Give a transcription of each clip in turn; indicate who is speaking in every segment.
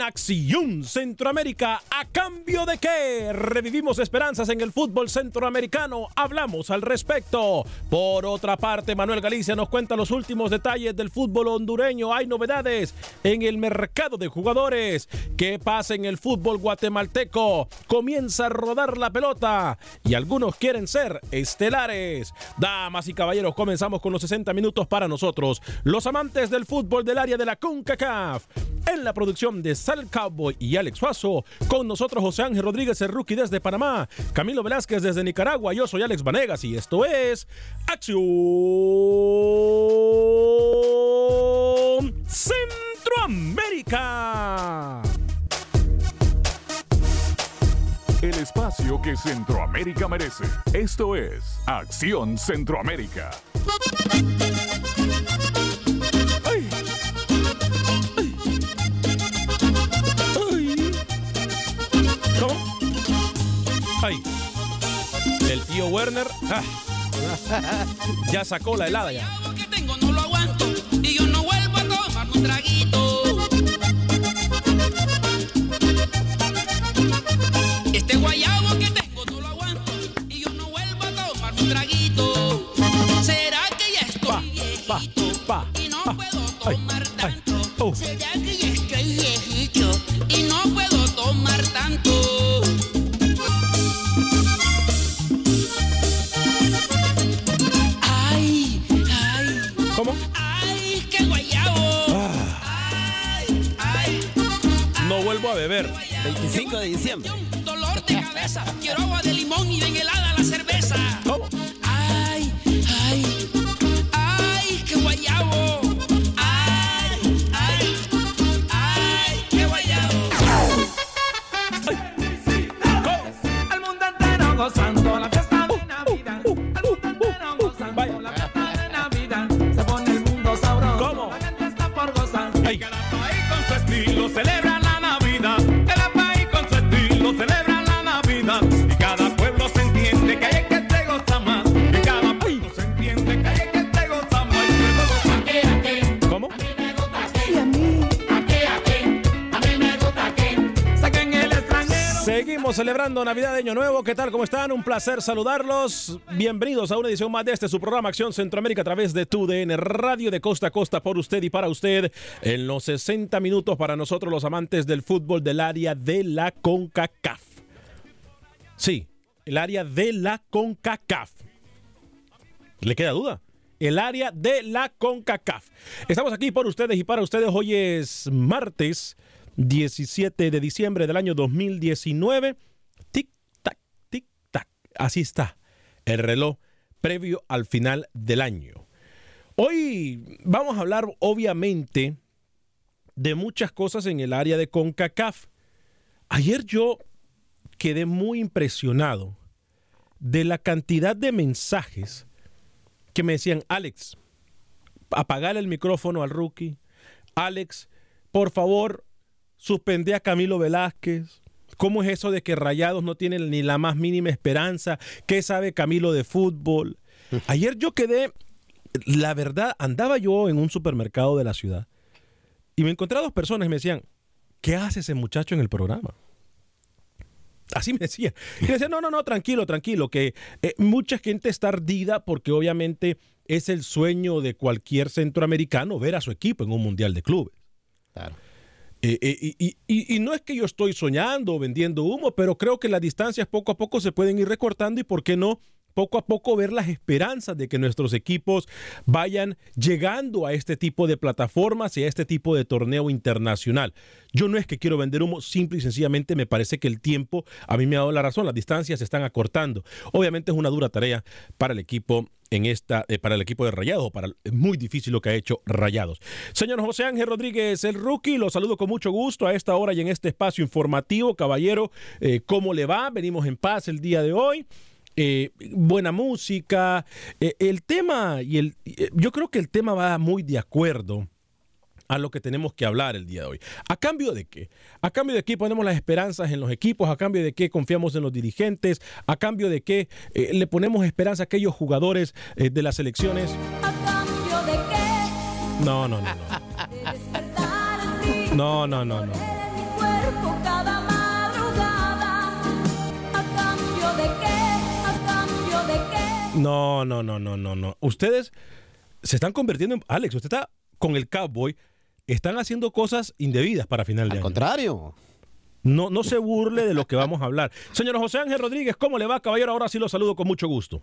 Speaker 1: Acción Centroamérica, ¿a cambio de qué? Revivimos esperanzas en el fútbol centroamericano, hablamos al respecto. Por otra parte, Manuel Galicia nos cuenta los últimos detalles del fútbol hondureño. Hay novedades en el mercado de jugadores. ¿Qué pasa en el fútbol guatemalteco? Comienza a rodar la pelota y algunos quieren ser estelares. Damas y caballeros, comenzamos con los 60 minutos para nosotros, los amantes del fútbol del área de la CONCACAF. En la producción de Sal Cowboy y Alex Suazo, con nosotros José Ángel Rodríguez, el rookie desde Panamá, Camilo Velázquez desde Nicaragua, yo soy Alex Vanegas y esto es Acción Centroamérica.
Speaker 2: El espacio que Centroamérica merece. Esto es Acción Centroamérica.
Speaker 1: Ay. El tío Werner ah, ya sacó la helada ya.
Speaker 3: 25 de diciembre.
Speaker 4: Dolor de cabeza. Quiero de limón y helada
Speaker 1: Celebrando Navidad de Año Nuevo. ¿Qué tal? ¿Cómo están? Un placer saludarlos. Bienvenidos a una edición más de este su programa Acción Centroamérica a través de TUDN Radio de costa a costa por usted y para usted en los 60 minutos para nosotros los amantes del fútbol del área de la CONCACAF. Sí, el área de la CONCACAF. ¿Le queda duda? El área de la CONCACAF. Estamos aquí por ustedes y para ustedes. Hoy es martes 17 de diciembre del año 2019. Tic, tac, tic, tac. Así está el reloj previo al final del año. Hoy vamos a hablar obviamente de muchas cosas en el área de CONCACAF. Ayer yo quedé muy impresionado de la cantidad de mensajes que me decían, Alex, apagar el micrófono al rookie. Alex, por favor, suspende a Camilo Velázquez. ¿Cómo es eso de que Rayados no tienen ni la más mínima esperanza? ¿Qué sabe Camilo de fútbol? Ayer yo quedé, la verdad, andaba yo en un supermercado de la ciudad y me encontré a dos personas y me decían, ¿qué hace ese muchacho en el programa? Así me decía. Y decía, no, no, no, tranquilo, tranquilo, que eh, mucha gente está ardida porque obviamente es el sueño de cualquier centroamericano ver a su equipo en un mundial de clubes.
Speaker 3: Claro.
Speaker 1: Eh, eh, y, y, y, no es que yo estoy soñando o vendiendo humo, pero creo que las distancias poco a poco se pueden ir recortando y por qué no poco a poco ver las esperanzas de que nuestros equipos vayan llegando a este tipo de plataformas y a este tipo de torneo internacional. Yo no es que quiero vender humo, simple y sencillamente me parece que el tiempo a mí me ha dado la razón, las distancias se están acortando. Obviamente es una dura tarea para el equipo en esta eh, para el equipo de Rayados, para muy difícil lo que ha hecho Rayados. Señor José Ángel Rodríguez, el rookie, lo saludo con mucho gusto a esta hora y en este espacio informativo, caballero, eh, ¿cómo le va? Venimos en paz el día de hoy. Eh, buena música. Eh, el tema, y el, eh, yo creo que el tema va muy de acuerdo a lo que tenemos que hablar el día de hoy. ¿A cambio de qué? ¿A cambio de qué ponemos las esperanzas en los equipos? ¿A cambio de qué confiamos en los dirigentes? ¿A cambio de qué eh, le ponemos esperanza a aquellos jugadores eh, de las elecciones?
Speaker 5: ¿A cambio de qué?
Speaker 1: No, no, no. No, no, no, no. no. No, no, no, no, no, no. Ustedes se están convirtiendo en. Alex, usted está con el Cowboy. Están haciendo cosas indebidas para final de
Speaker 3: Al
Speaker 1: año.
Speaker 3: contrario.
Speaker 1: No, no se burle de lo que vamos a hablar. Señor José Ángel Rodríguez, ¿cómo le va, caballero? Ahora sí lo saludo con mucho gusto.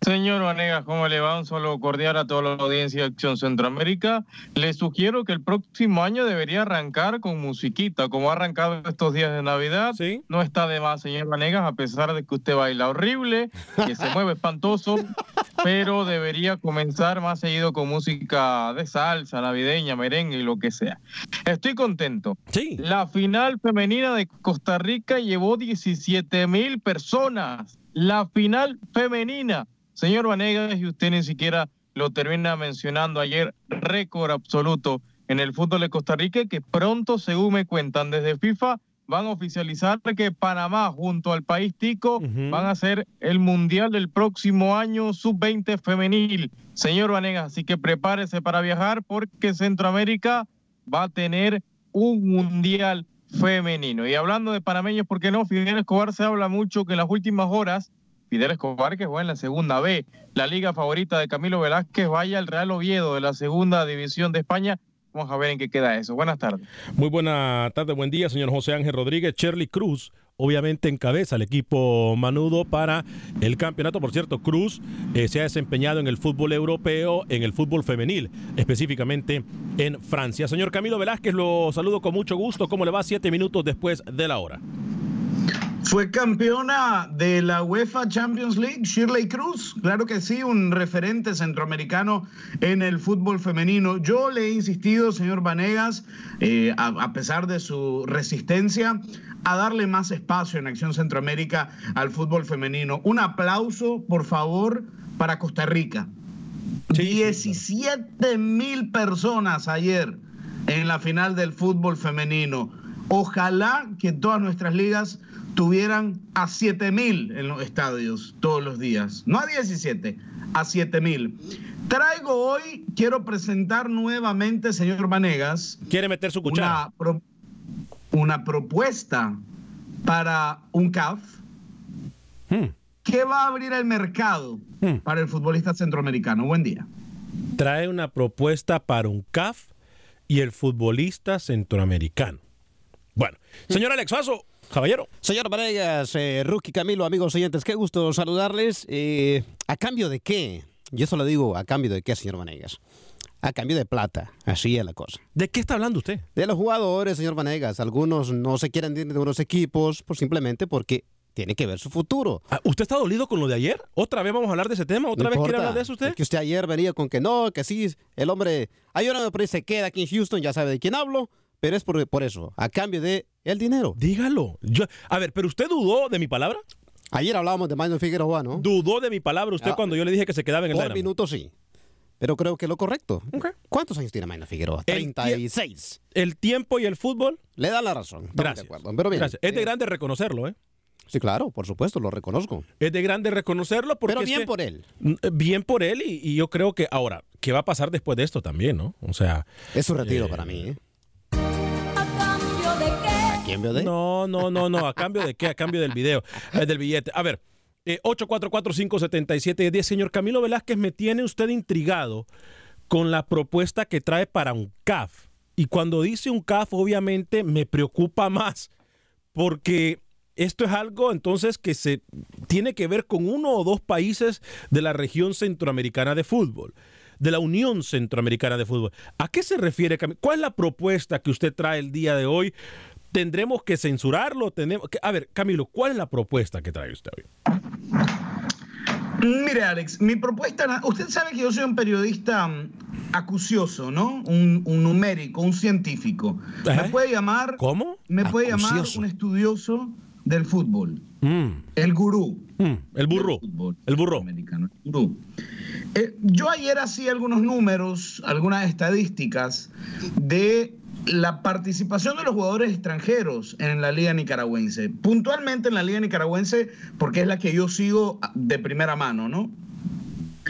Speaker 6: Señor Vanegas, ¿cómo le va? Un solo cordial a toda la audiencia de Acción Centroamérica. Le sugiero que el próximo año debería arrancar con musiquita, como ha arrancado estos días de Navidad.
Speaker 1: Sí.
Speaker 6: No está de más, señor Vanegas, a pesar de que usted baila horrible, que se mueve espantoso, pero debería comenzar más seguido con música de salsa, navideña, merengue y lo que sea. Estoy contento.
Speaker 1: Sí.
Speaker 6: La final femenina de Costa Rica llevó 17 mil personas. La final femenina. Señor Vanegas, y usted ni siquiera lo termina mencionando ayer, récord absoluto en el fútbol de Costa Rica, que pronto, según me cuentan desde FIFA, van a oficializar que Panamá, junto al país tico, van a ser el mundial del próximo año sub-20 femenil. Señor Vanegas, así que prepárese para viajar porque Centroamérica va a tener un mundial femenino. Y hablando de panameños, ¿por qué no? Fidel Escobar se habla mucho que en las últimas horas, Fidel Escobar, que juega en la segunda B, la liga favorita de Camilo Velázquez, vaya al Real Oviedo de la segunda división de España. Vamos a ver en qué queda eso. Buenas tardes.
Speaker 1: Muy buena tarde, buen día, señor José Ángel Rodríguez. Shirley Cruz, obviamente encabeza el equipo manudo para el campeonato. Por cierto, Cruz eh, se ha desempeñado en el fútbol europeo, en el fútbol femenil, específicamente en Francia. Señor Camilo Velázquez, lo saludo con mucho gusto. ¿Cómo le va? Siete minutos después de la hora.
Speaker 7: Fue campeona de la UEFA Champions League, Shirley Cruz. Claro que sí, un referente centroamericano en el fútbol femenino. Yo le he insistido, señor Vanegas, eh, a, a pesar de su resistencia, a darle más espacio en Acción Centroamérica al fútbol femenino. Un aplauso, por favor, para Costa Rica. 17 mil personas ayer en la final del fútbol femenino. Ojalá que todas nuestras ligas tuvieran a 7 mil en los estadios todos los días. No a 17, a 7 mil. Traigo hoy, quiero presentar nuevamente, señor Vanegas,
Speaker 1: ¿Quiere meter su cuchara?
Speaker 7: una, pro- una propuesta para un CAF
Speaker 1: Hmm.
Speaker 7: que va a abrir el mercado para el futbolista centroamericano. Buen día.
Speaker 1: Trae una propuesta para un CAF y el futbolista centroamericano. Bueno, señor Alex Faso, caballero.
Speaker 3: Señor Vanegas, eh, Rookie Camilo, amigos oyentes, qué gusto saludarles. Eh, ¿A cambio de qué? Yo solo digo, ¿a cambio de qué, señor Vanegas? A cambio de plata, así es la cosa.
Speaker 1: ¿De qué está hablando usted?
Speaker 3: De los jugadores, señor Vanegas. Algunos no se quieren ir de unos equipos pues simplemente porque tiene que ver su futuro.
Speaker 1: Ah, ¿Usted está dolido con lo de ayer? ¿Otra vez vamos a hablar de ese tema? ¿Otra
Speaker 3: No
Speaker 1: vez quiere
Speaker 3: importa.
Speaker 1: hablar de eso usted?
Speaker 3: Es que usted ayer venía con que no, que sí, el hombre, hay por ahí se queda aquí en Houston, ya sabe de quién hablo, pero es por, por eso, a cambio de el dinero.
Speaker 1: Dígalo. Yo, a ver, ¿pero usted dudó de mi palabra?
Speaker 3: Ayer hablábamos de Manuel Figueroa, ¿no?
Speaker 1: ¿Dudó de mi palabra usted
Speaker 3: Ah,
Speaker 1: cuando yo le dije que se quedaba en el
Speaker 3: Por
Speaker 1: Dynamo?
Speaker 3: minuto sí. Pero creo que lo correcto. ¿Cuántos años tiene Manuel Figueroa?
Speaker 1: El
Speaker 3: 36.
Speaker 1: El tiempo y el fútbol.
Speaker 3: Le dan la razón.
Speaker 1: Gracias.
Speaker 3: de acuerdo. Pero bien.
Speaker 1: Gracias. Es de grande reconocerlo, ¿eh?
Speaker 3: Sí, claro, por supuesto, lo reconozco.
Speaker 1: Es de grande reconocerlo porque
Speaker 3: Pero
Speaker 1: es
Speaker 3: bien
Speaker 1: que-
Speaker 3: por él.
Speaker 1: Mm, eh, Bien por él y, y yo creo que ahora, ¿qué va a pasar después de esto también, no? O sea...
Speaker 3: Es su retiro
Speaker 1: eh,
Speaker 3: para mí, ¿eh?
Speaker 1: No, no, no, no. ¿A cambio de qué? A cambio del video, eh, del billete. A ver, eh, 844-577-10. Señor Camilo Velázquez, me tiene usted intrigado con la propuesta que trae para un CAF. Y cuando dice un CAF, obviamente me preocupa más, porque esto es algo entonces que se tiene que ver con uno o dos países de la región centroamericana de fútbol, de la Unión Centroamericana de Fútbol. ¿A qué se refiere? Cami- ¿Cuál es la propuesta que usted trae el día de hoy? ¿Tendremos que censurarlo? ¿Tenemos que- A ver, Camilo, ¿cuál es la propuesta que trae usted hoy?
Speaker 7: Mire, Alex, mi propuesta, usted sabe que yo soy un periodista mm, acucioso, ¿no? Un, un numérico, un científico. Me puede llamar.
Speaker 1: ¿Cómo?
Speaker 7: Me puede llamar un estudioso del fútbol.
Speaker 1: Mm,
Speaker 7: El gurú.
Speaker 1: mm, el burro. El burro.
Speaker 7: Americano, el gurú. Eh, yo ayer hacía algunos números, algunas estadísticas de la participación de los jugadores extranjeros en la liga nicaragüense. Puntualmente en la liga nicaragüense, porque es la que yo sigo de primera mano, ¿no?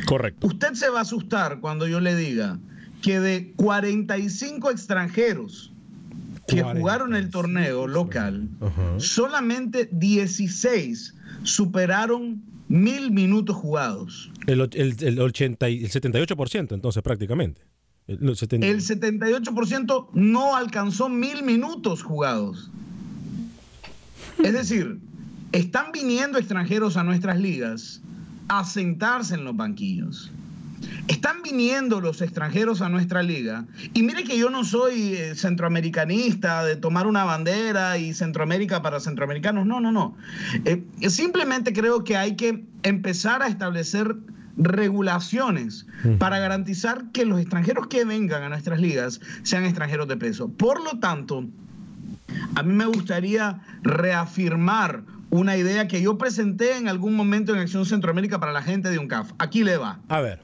Speaker 1: Correcto.
Speaker 7: Usted se va a asustar cuando yo le diga que de 45 extranjeros que jugaron el torneo local, solamente 16 superaron mil minutos jugados.
Speaker 1: El, och- el, el 80 y- el 78%, entonces, prácticamente. 70
Speaker 7: El 78% no alcanzó mil minutos jugados. Es decir, están viniendo extranjeros a nuestras ligas a sentarse en los banquillos. Están viniendo los extranjeros a nuestra liga. Y mire que yo no soy eh, centroamericanista de tomar una bandera y Centroamérica para centroamericanos. No, no, no. Eh, simplemente creo que hay que empezar a establecer regulaciones para garantizar que los extranjeros que vengan a nuestras ligas sean extranjeros de peso. Por lo tanto, a mí me gustaría reafirmar una idea que yo presenté en algún momento en Acción Centroamérica para la gente de UNCAF. Aquí le va.
Speaker 1: A ver.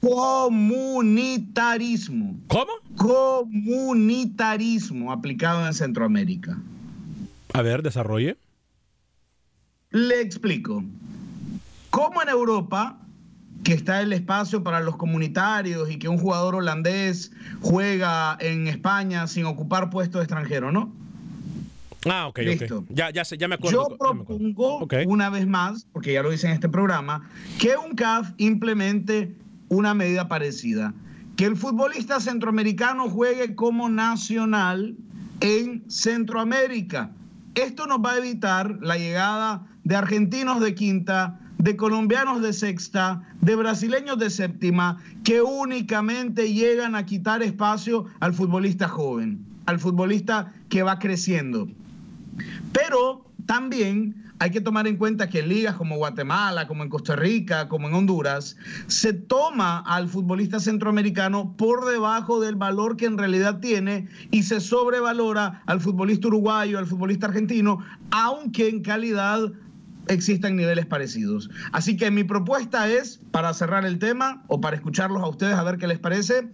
Speaker 7: Comunitarismo.
Speaker 1: ¿Cómo?
Speaker 7: Comunitarismo aplicado en Centroamérica.
Speaker 1: A ver, desarrolle.
Speaker 7: Le explico. Como en Europa, que está el espacio para los comunitarios y que un jugador holandés juega en España sin ocupar puesto extranjero, ¿no?
Speaker 1: Ah, ok,
Speaker 7: Listo.
Speaker 1: ok. Ya, ya, sé, ya me acuerdo.
Speaker 7: Yo propongo una vez más, porque ya lo hice en este programa, que un CAF implemente una medida parecida. Que el futbolista centroamericano juegue como nacional en Centroamérica. Esto nos va a evitar la llegada de argentinos de quinta, de colombianos de sexta, de brasileños de séptima, que únicamente llegan a quitar espacio al futbolista joven, al futbolista que va creciendo. Pero también hay que tomar en cuenta que en ligas como Guatemala, como en Costa Rica, como en Honduras, se toma al futbolista centroamericano por debajo del valor que en realidad tiene y se sobrevalora al futbolista uruguayo, al futbolista argentino, aunque en calidad existan niveles parecidos. Así que mi propuesta es, para cerrar el tema o para escucharlos a ustedes a ver qué les parece,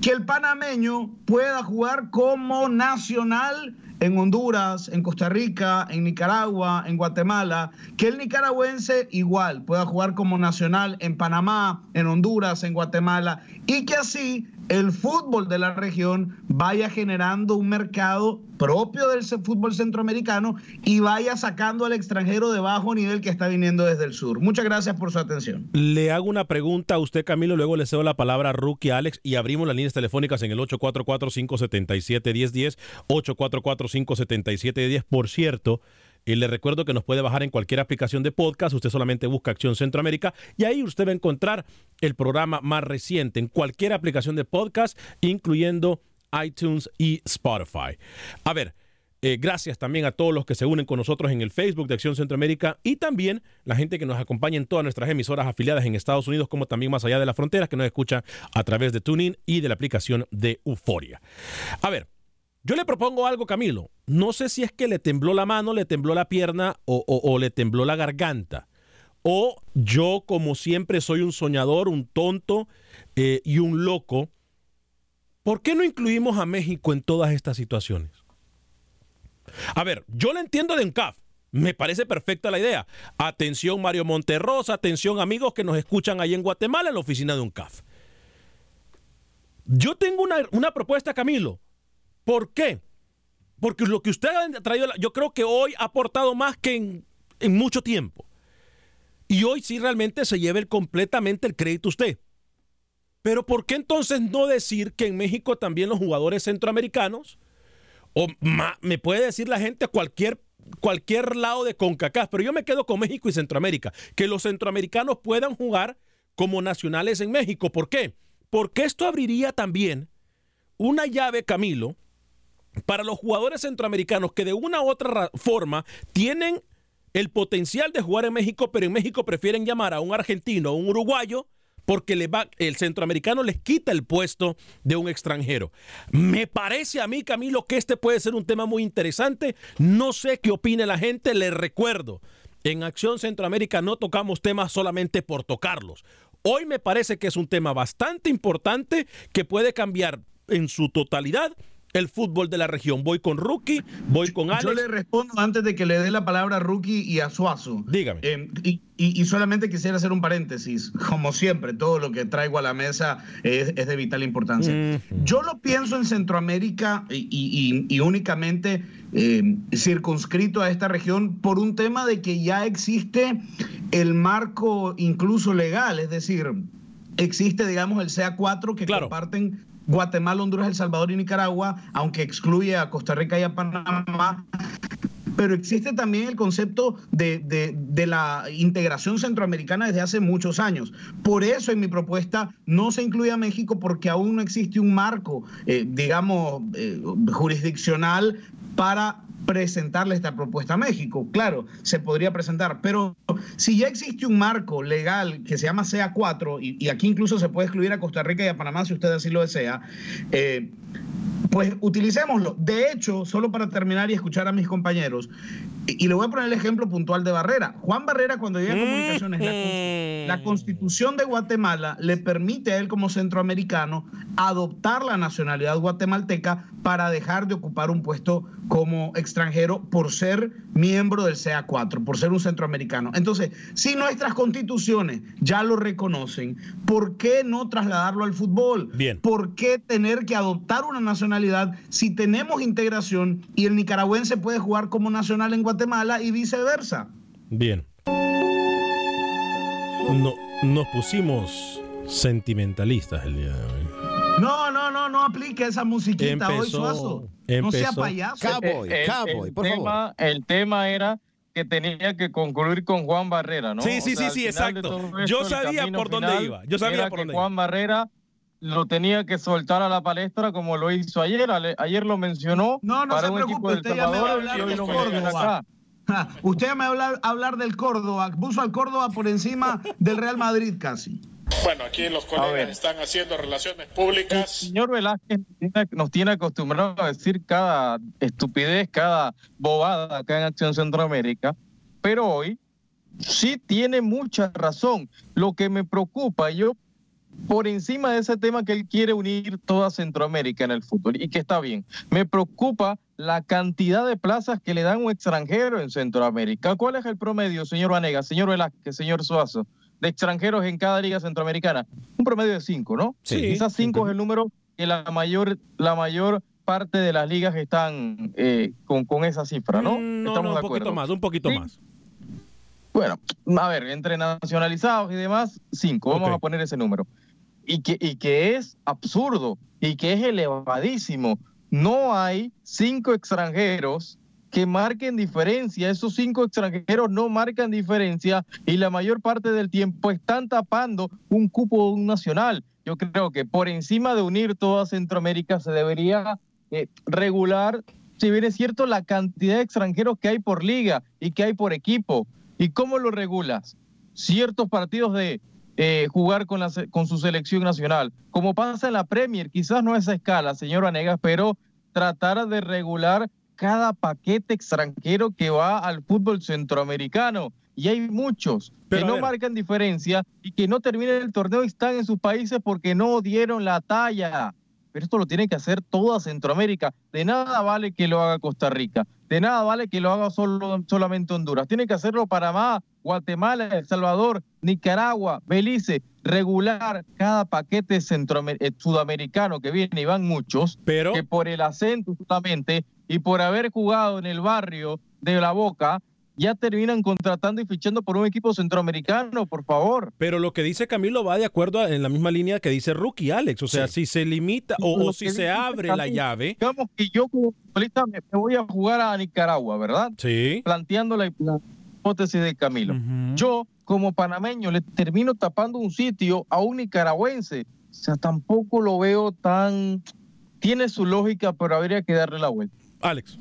Speaker 7: que el panameño pueda jugar como nacional en Honduras, en Costa Rica, en Nicaragua, en Guatemala, que el nicaragüense igual pueda jugar como nacional en Panamá, en Honduras, en Guatemala, y que así el fútbol de la región vaya generando un mercado propio del fútbol centroamericano y vaya sacando al extranjero de bajo nivel que está viniendo desde el sur. Muchas gracias por su atención.
Speaker 1: Le hago una pregunta a usted, Camilo, luego le cedo la palabra a Rookie Alex y abrimos las líneas telefónicas en el 844-577-1010, 844-577-10. Por cierto, y le recuerdo que nos puede bajar en cualquier aplicación de podcast. Usted solamente busca Acción Centroamérica y ahí usted va a encontrar el programa más reciente en cualquier aplicación de podcast, incluyendo iTunes y Spotify. A ver, eh, gracias también a todos los que se unen con nosotros en el Facebook de Acción Centroamérica y también la gente que nos acompaña en todas nuestras emisoras afiliadas en Estados Unidos, como también más allá de las fronteras, que nos escucha a través de TuneIn y de la aplicación de Euforia. A ver, yo le propongo algo, Camilo. No sé si es que le tembló la mano, le tembló la pierna o, le tembló la garganta. O yo, como siempre, soy un soñador, un tonto eh, y un loco. ¿Por qué no incluimos a México en todas estas situaciones? A ver, yo le entiendo de UNCAF. Me parece perfecta la idea. Atención Mario Monterrosa, atención amigos que nos escuchan ahí en Guatemala en la oficina de UNCAF. Yo tengo una, una propuesta, Camilo. ¿Por qué? Porque lo que usted ha traído, yo creo que hoy ha aportado más que en, mucho tiempo. Y hoy sí realmente se lleve el- completamente el crédito usted. Pero ¿por qué entonces no decir que en México también los jugadores centroamericanos, o me puede decir la gente cualquier, cualquier lado de CONCACAF, pero yo me quedo con México y Centroamérica, que los centroamericanos puedan jugar como nacionales en México. ¿Por qué? Porque esto abriría también una llave, Camilo, para los jugadores centroamericanos que de una u otra ra- forma tienen el potencial de jugar en México, pero en México prefieren llamar a un argentino o un uruguayo porque le va, el centroamericano les quita el puesto de un extranjero. Me parece a mí, Camilo, que este puede ser un tema muy interesante. No sé qué opine la gente, les recuerdo. En Acción Centroamérica no tocamos temas solamente por tocarlos. Hoy me parece que es un tema bastante importante que puede cambiar en su totalidad el fútbol de la región. Voy con Rookie, voy con Alex.
Speaker 7: Yo le respondo antes de que le dé la palabra a Rookie y a Suazo.
Speaker 1: Dígame.
Speaker 7: Eh, y, y- y solamente quisiera hacer un paréntesis. Como siempre, todo lo que traigo a la mesa es, es de vital importancia. Yo lo pienso en Centroamérica y, y- y- y únicamente eh, circunscrito a esta región por un tema de que ya existe el marco incluso legal, es decir, existe, digamos, el CA4 que comparten Guatemala, Honduras, El Salvador y Nicaragua, aunque excluye a Costa Rica y a Panamá. Pero existe también el concepto de, de- la integración centroamericana desde hace muchos años. Por eso en mi propuesta no se incluye a México porque aún no existe un marco, eh, digamos, eh, jurisdiccional para presentarle esta propuesta a México. Claro, se podría presentar, pero si ya existe un marco legal que se llama CA4, y, aquí incluso se puede excluir a Costa Rica y a Panamá si usted así lo desea, eh, pues utilicémoslo. De hecho, solo para terminar y escuchar a mis compañeros, y, le voy a poner el ejemplo puntual de Barrera. Juan Barrera, cuando llega a comunicaciones, la, la constitución de Guatemala le permite a él como centroamericano adoptar la nacionalidad guatemalteca para dejar de ocupar un puesto como extranjero por ser miembro del CA4, por ser un centroamericano. Entonces, si nuestras constituciones ya lo reconocen, ¿por qué no trasladarlo al fútbol?
Speaker 1: Bien.
Speaker 7: ¿Por qué tener que adoptar una nacionalidad si tenemos integración y el nicaragüense puede jugar como nacional en Guatemala y viceversa?
Speaker 1: Bien. No, nos pusimos sentimentalistas el día de hoy.
Speaker 7: No, no, no, no aplique esa musiquita hoy,
Speaker 1: Empezó-
Speaker 7: Suazo. No sea
Speaker 1: empezó-
Speaker 7: payaso.
Speaker 6: El- el, el tema, el tema era que tenía que concluir con Juan Barrera, ¿no?
Speaker 1: Sí, sí, sí, sí, exacto. Yo sabía por dónde iba, yo sabía
Speaker 6: era
Speaker 1: por
Speaker 6: que
Speaker 1: dónde
Speaker 6: Juan Barrera lo tenía que soltar a la palestra como lo hizo ayer. Ayer lo mencionó
Speaker 7: No, no
Speaker 6: para
Speaker 7: se
Speaker 6: un equipo
Speaker 7: preocupe,
Speaker 6: del
Speaker 7: usted ya me va a
Speaker 6: y hoy
Speaker 7: del
Speaker 6: lo
Speaker 7: Córdoba.
Speaker 6: acá.
Speaker 7: Usted me va a hablar, hablar del Córdoba, puso al Córdoba por encima del Real Madrid casi.
Speaker 8: Bueno, aquí los colegas están haciendo relaciones públicas.
Speaker 6: señor Velázquez tiene- nos tiene acostumbrado a decir cada estupidez, cada bobada acá en Acción Centroamérica, pero hoy sí tiene mucha razón. Lo que me preocupa, yo por encima de ese tema que él quiere unir toda Centroamérica en el fútbol y que está bien, me preocupa la cantidad de plazas que le dan un extranjero en Centroamérica. ¿Cuál es el promedio, señor Vanega, señor Velázquez, señor Suazo? de extranjeros en cada liga centroamericana? Un promedio de cinco, ¿no?
Speaker 1: Sí.
Speaker 6: Quizás cinco es el número que la mayor, la mayor parte de las ligas están eh, con, con esa cifra, ¿no?
Speaker 1: Mm, No,
Speaker 6: Estamos
Speaker 1: no,
Speaker 6: de
Speaker 1: un poquito
Speaker 6: acuerdo.
Speaker 1: más, un poquito
Speaker 6: Sí.
Speaker 1: más.
Speaker 6: Bueno, a ver, entre nacionalizados y demás, cinco, vamos a poner ese número. Y que, y que es absurdo y que es elevadísimo. No hay cinco extranjeros que marquen diferencia. Esos cinco extranjeros no marcan diferencia y la mayor parte del tiempo están tapando un cupo de un nacional. Yo creo que por encima de unir toda Centroamérica se debería eh, regular, si bien es cierto, la cantidad de extranjeros que hay por liga y que hay por equipo. ¿Y cómo lo regulas? Ciertos partidos de eh, jugar con, la, con su selección nacional, como pasa en la Premier, quizás no a esa escala, señor Vanegas, pero tratar de regular cada paquete extranjero que va al fútbol centroamericano. Y hay muchos
Speaker 1: Pero
Speaker 6: que no
Speaker 1: ver.
Speaker 6: marcan diferencia y que no terminan el torneo y están en sus países porque no dieron la talla. Pero esto lo tiene que hacer toda Centroamérica. De nada vale que lo haga Costa Rica. De nada vale que lo haga solo, solamente Honduras. Tiene que hacerlo Panamá, Guatemala, El Salvador, Nicaragua, Belice. Regular cada paquete eh, sudamericano que viene y van muchos.
Speaker 1: Pero
Speaker 6: que por el acento solamente y por haber jugado en el barrio de La Boca, ya terminan contratando y fichando por un equipo centroamericano, por favor.
Speaker 1: Pero lo que dice Camilo va de acuerdo a- en la misma línea que dice Rookie, Alex. O sea, si se limita o, si se abre la llave.
Speaker 6: Digamos que yo como futbolista me, voy a jugar a Nicaragua, ¿verdad?
Speaker 1: Sí.
Speaker 6: Planteando la, la hipótesis de Camilo. Yo, como panameño, le termino tapando un sitio a un nicaragüense. O sea, tampoco lo veo tan... Tiene su lógica, pero habría que darle la vuelta.
Speaker 1: Alex.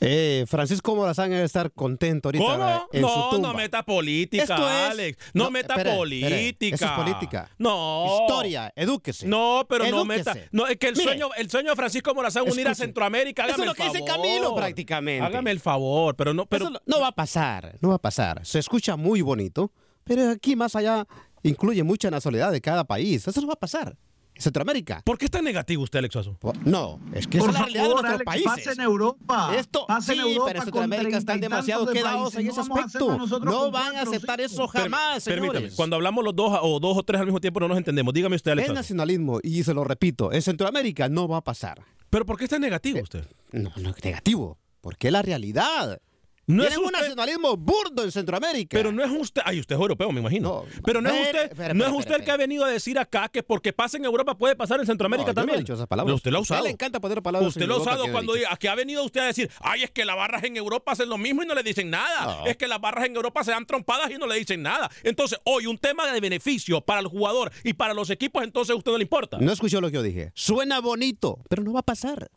Speaker 3: Eh, Francisco Morazán debe estar contento ahorita
Speaker 1: ¿Cómo?
Speaker 3: en su
Speaker 1: No,
Speaker 3: tumba.
Speaker 1: no meta política,
Speaker 3: Esto es-
Speaker 1: Alex. No,
Speaker 3: No,
Speaker 1: meta
Speaker 3: espere,
Speaker 1: política.
Speaker 3: espere, eso es política.
Speaker 1: No.
Speaker 3: Historia, edúquese.
Speaker 1: No, pero no meta. No, es que el
Speaker 3: Mire,
Speaker 1: sueño, el sueño de Francisco Morazán unir a
Speaker 3: Escuche.
Speaker 1: Centroamérica.
Speaker 3: Eso es lo
Speaker 1: el
Speaker 3: que dice
Speaker 1: favor.
Speaker 3: Camilo prácticamente.
Speaker 1: Hágame el favor, pero no, pero
Speaker 3: Eso no va a pasar, no va a pasar. Se escucha muy bonito, pero aquí más allá incluye mucha nacionalidad de cada país. Eso no va a pasar. En Centroamérica.
Speaker 1: ¿Por qué es tan negativo usted, Alex Suazo?
Speaker 3: No, es que
Speaker 7: Por
Speaker 3: es la realidad de nuestros
Speaker 7: Alex,
Speaker 3: países.
Speaker 7: pasa en Europa.
Speaker 3: Esto,
Speaker 7: Pasa en
Speaker 3: sí,
Speaker 7: Europa
Speaker 3: pero en Centroamérica están demasiado
Speaker 7: de
Speaker 3: quedados en ese aspecto. No van a
Speaker 7: cuatro
Speaker 3: aceptar
Speaker 7: cinco.
Speaker 3: eso jamás,
Speaker 1: Permítame,
Speaker 3: señores.
Speaker 1: cuando hablamos los dos o dos o tres al mismo tiempo no nos entendemos. Dígame usted, Alex.
Speaker 3: Es
Speaker 1: Suazo.
Speaker 3: nacionalismo, y se lo repito, en Centroamérica no va a pasar.
Speaker 1: ¿Pero por qué está negativo usted?
Speaker 3: No, no es negativo, porque es la realidad.
Speaker 1: No
Speaker 3: Tienen
Speaker 1: es
Speaker 3: un nacionalismo burdo en Centroamérica.
Speaker 1: Pero no es usted, ay, usted es europeo, me imagino. pero no es usted, no es usted el que ha venido a decir acá que porque pasa en Europa puede pasar en Centroamérica
Speaker 3: No, yo no he
Speaker 1: también.
Speaker 3: dicho esas palabras.
Speaker 1: Usted lo ha
Speaker 3: A usted
Speaker 1: usado.
Speaker 3: le encanta poner palabras
Speaker 1: Usted
Speaker 3: en
Speaker 1: lo ha usado
Speaker 3: que
Speaker 1: cuando diga- aquí ha venido usted a decir, ay, es que las barras en Europa hacen lo mismo y no le dicen nada.
Speaker 3: No.
Speaker 1: Es que las barras en Europa se dan trompadas y no le dicen nada. Entonces, hoy un tema de beneficio para el jugador y para los equipos, entonces a usted no le importa.
Speaker 3: No escuchó lo que yo dije. Suena bonito, pero no va a pasar.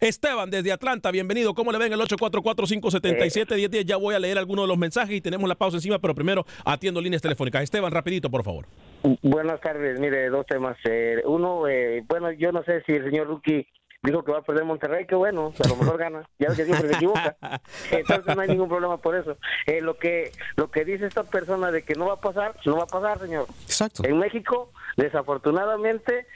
Speaker 1: Esteban, desde Atlanta, bienvenido. ¿Cómo le ven el 844-577-1010? Ya voy a leer algunos de los mensajes y tenemos la pausa encima, pero primero atiendo líneas telefónicas. Esteban, rapidito, por favor.
Speaker 9: Buenas tardes, mire, dos temas. Eh, uno, eh, bueno, yo no sé si el señor Rookie dijo que va a perder Monterrey, que bueno, a lo mejor gana, ya que siempre se equivoca. Entonces no hay ningún problema por eso. Eh, lo que lo que dice esta persona de que no va a pasar, no va a pasar, señor.
Speaker 3: Exacto.
Speaker 9: En México, desafortunadamente,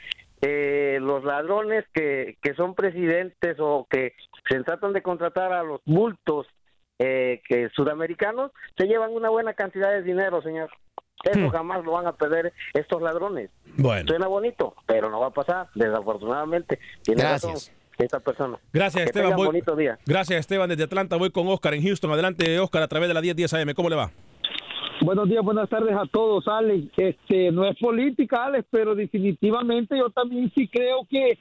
Speaker 9: eh, los ladrones que, que son presidentes o que se tratan de contratar a los bultos eh, que sudamericanos, se llevan una buena cantidad de dinero, señor. Eso jamás lo van a perder estos ladrones.
Speaker 1: Bueno.
Speaker 9: Suena bonito, pero no va a pasar, desafortunadamente. Tiene
Speaker 1: Gracias.
Speaker 9: razón esta persona.
Speaker 1: Gracias,
Speaker 9: Que
Speaker 1: Esteban. Voy-
Speaker 9: bonito día.
Speaker 1: Gracias, Esteban, desde Atlanta. Voy con Oscar en Houston. Adelante, Oscar, a través de la 1010 AM. ¿Cómo le va?
Speaker 10: Buenos días, buenas tardes a todos, Alex. Este, no es política, Alex, pero definitivamente yo también sí creo que,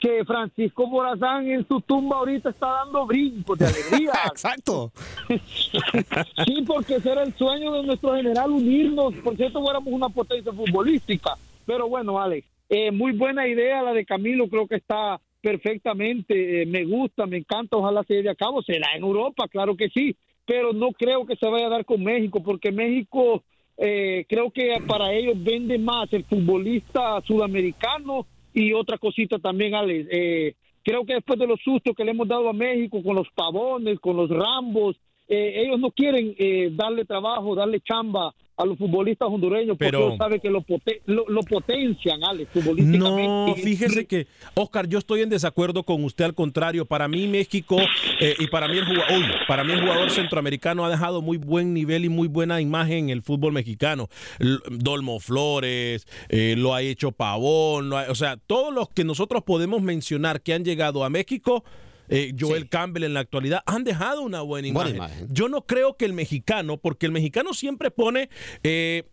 Speaker 10: que Francisco Morazán en su tumba ahorita está dando brincos de alegría.
Speaker 3: Exacto.
Speaker 10: sí, porque ese era el sueño de nuestro general unirnos. Por cierto, fuéramos una potencia futbolística. Pero bueno, Alex, eh, muy buena idea la de Camilo, creo que está perfectamente, eh, me gusta, me encanta, ojalá se lleve a cabo, será en Europa, claro que sí, pero no creo que se vaya a dar con México, porque México eh, creo que para ellos vende más el futbolista sudamericano y otra cosita también, Alex. Eh, creo que después de los sustos que le hemos dado a México con los pavones, con los rambos, eh, ellos no quieren eh, darle trabajo, darle chamba a los futbolistas hondureños porque
Speaker 1: Pero-
Speaker 10: sabe que lo, poten- lo, lo potencian, Alex, futbolísticamente.
Speaker 1: No,
Speaker 10: Y-
Speaker 1: fíjese que, Oscar, yo estoy en desacuerdo con usted, al contrario, para mí México eh, y para mí, el jugador, para mí el jugador centroamericano ha dejado muy buen nivel y muy buena imagen en el fútbol mexicano. Dolmo Flores, eh, lo ha hecho Pavón, lo ha- o sea, todos los que nosotros podemos mencionar que han llegado a México. Eh, Joel Campbell en la actualidad han dejado una buena imagen. Yo no creo que el mexicano, porque el mexicano siempre pone eh,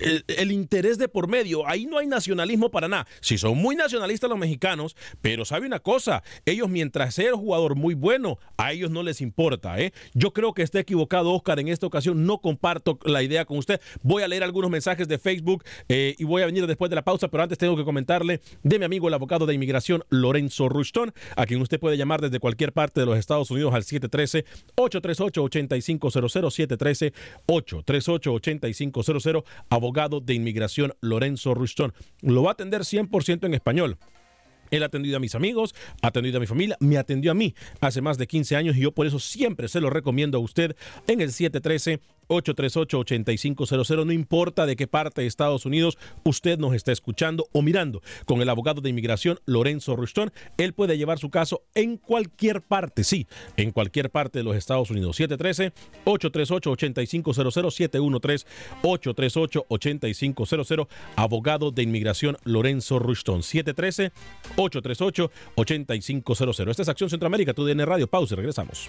Speaker 1: el, interés de por medio. Ahí no hay nacionalismo para nada. Si son muy nacionalistas los mexicanos, pero sabe una cosa, ellos mientras sea el jugador muy bueno, a ellos no les importa. ¿eh? Yo creo que está equivocado Oscar en esta ocasión. No comparto la idea con usted. Voy a leer algunos mensajes de Facebook eh, y voy a venir después de la pausa, pero antes tengo que comentarle de mi amigo el abogado de inmigración Lorenzo Rushton, a quien usted puede llamar desde cualquier parte de los Estados Unidos al 713-838-8500, 713-838-8500, abogado de inmigración Lorenzo Rushton. Lo va a atender 100% en español. Él ha atendido a mis amigos, ha atendido a mi familia, me atendió a mí hace más de 15 años y yo por eso siempre se lo recomiendo a usted en el 713-838-8500. No importa de qué parte de Estados Unidos usted nos está escuchando o mirando. Con el abogado de inmigración Lorenzo Ruston, él puede llevar su caso en cualquier parte, sí, en cualquier parte de los Estados Unidos. 713-838-8500, 713-838-8500, abogado de inmigración Lorenzo Ruston. 713 838-8500. Esta es Acción Centroamérica, tu DN Radio. Pausa y regresamos.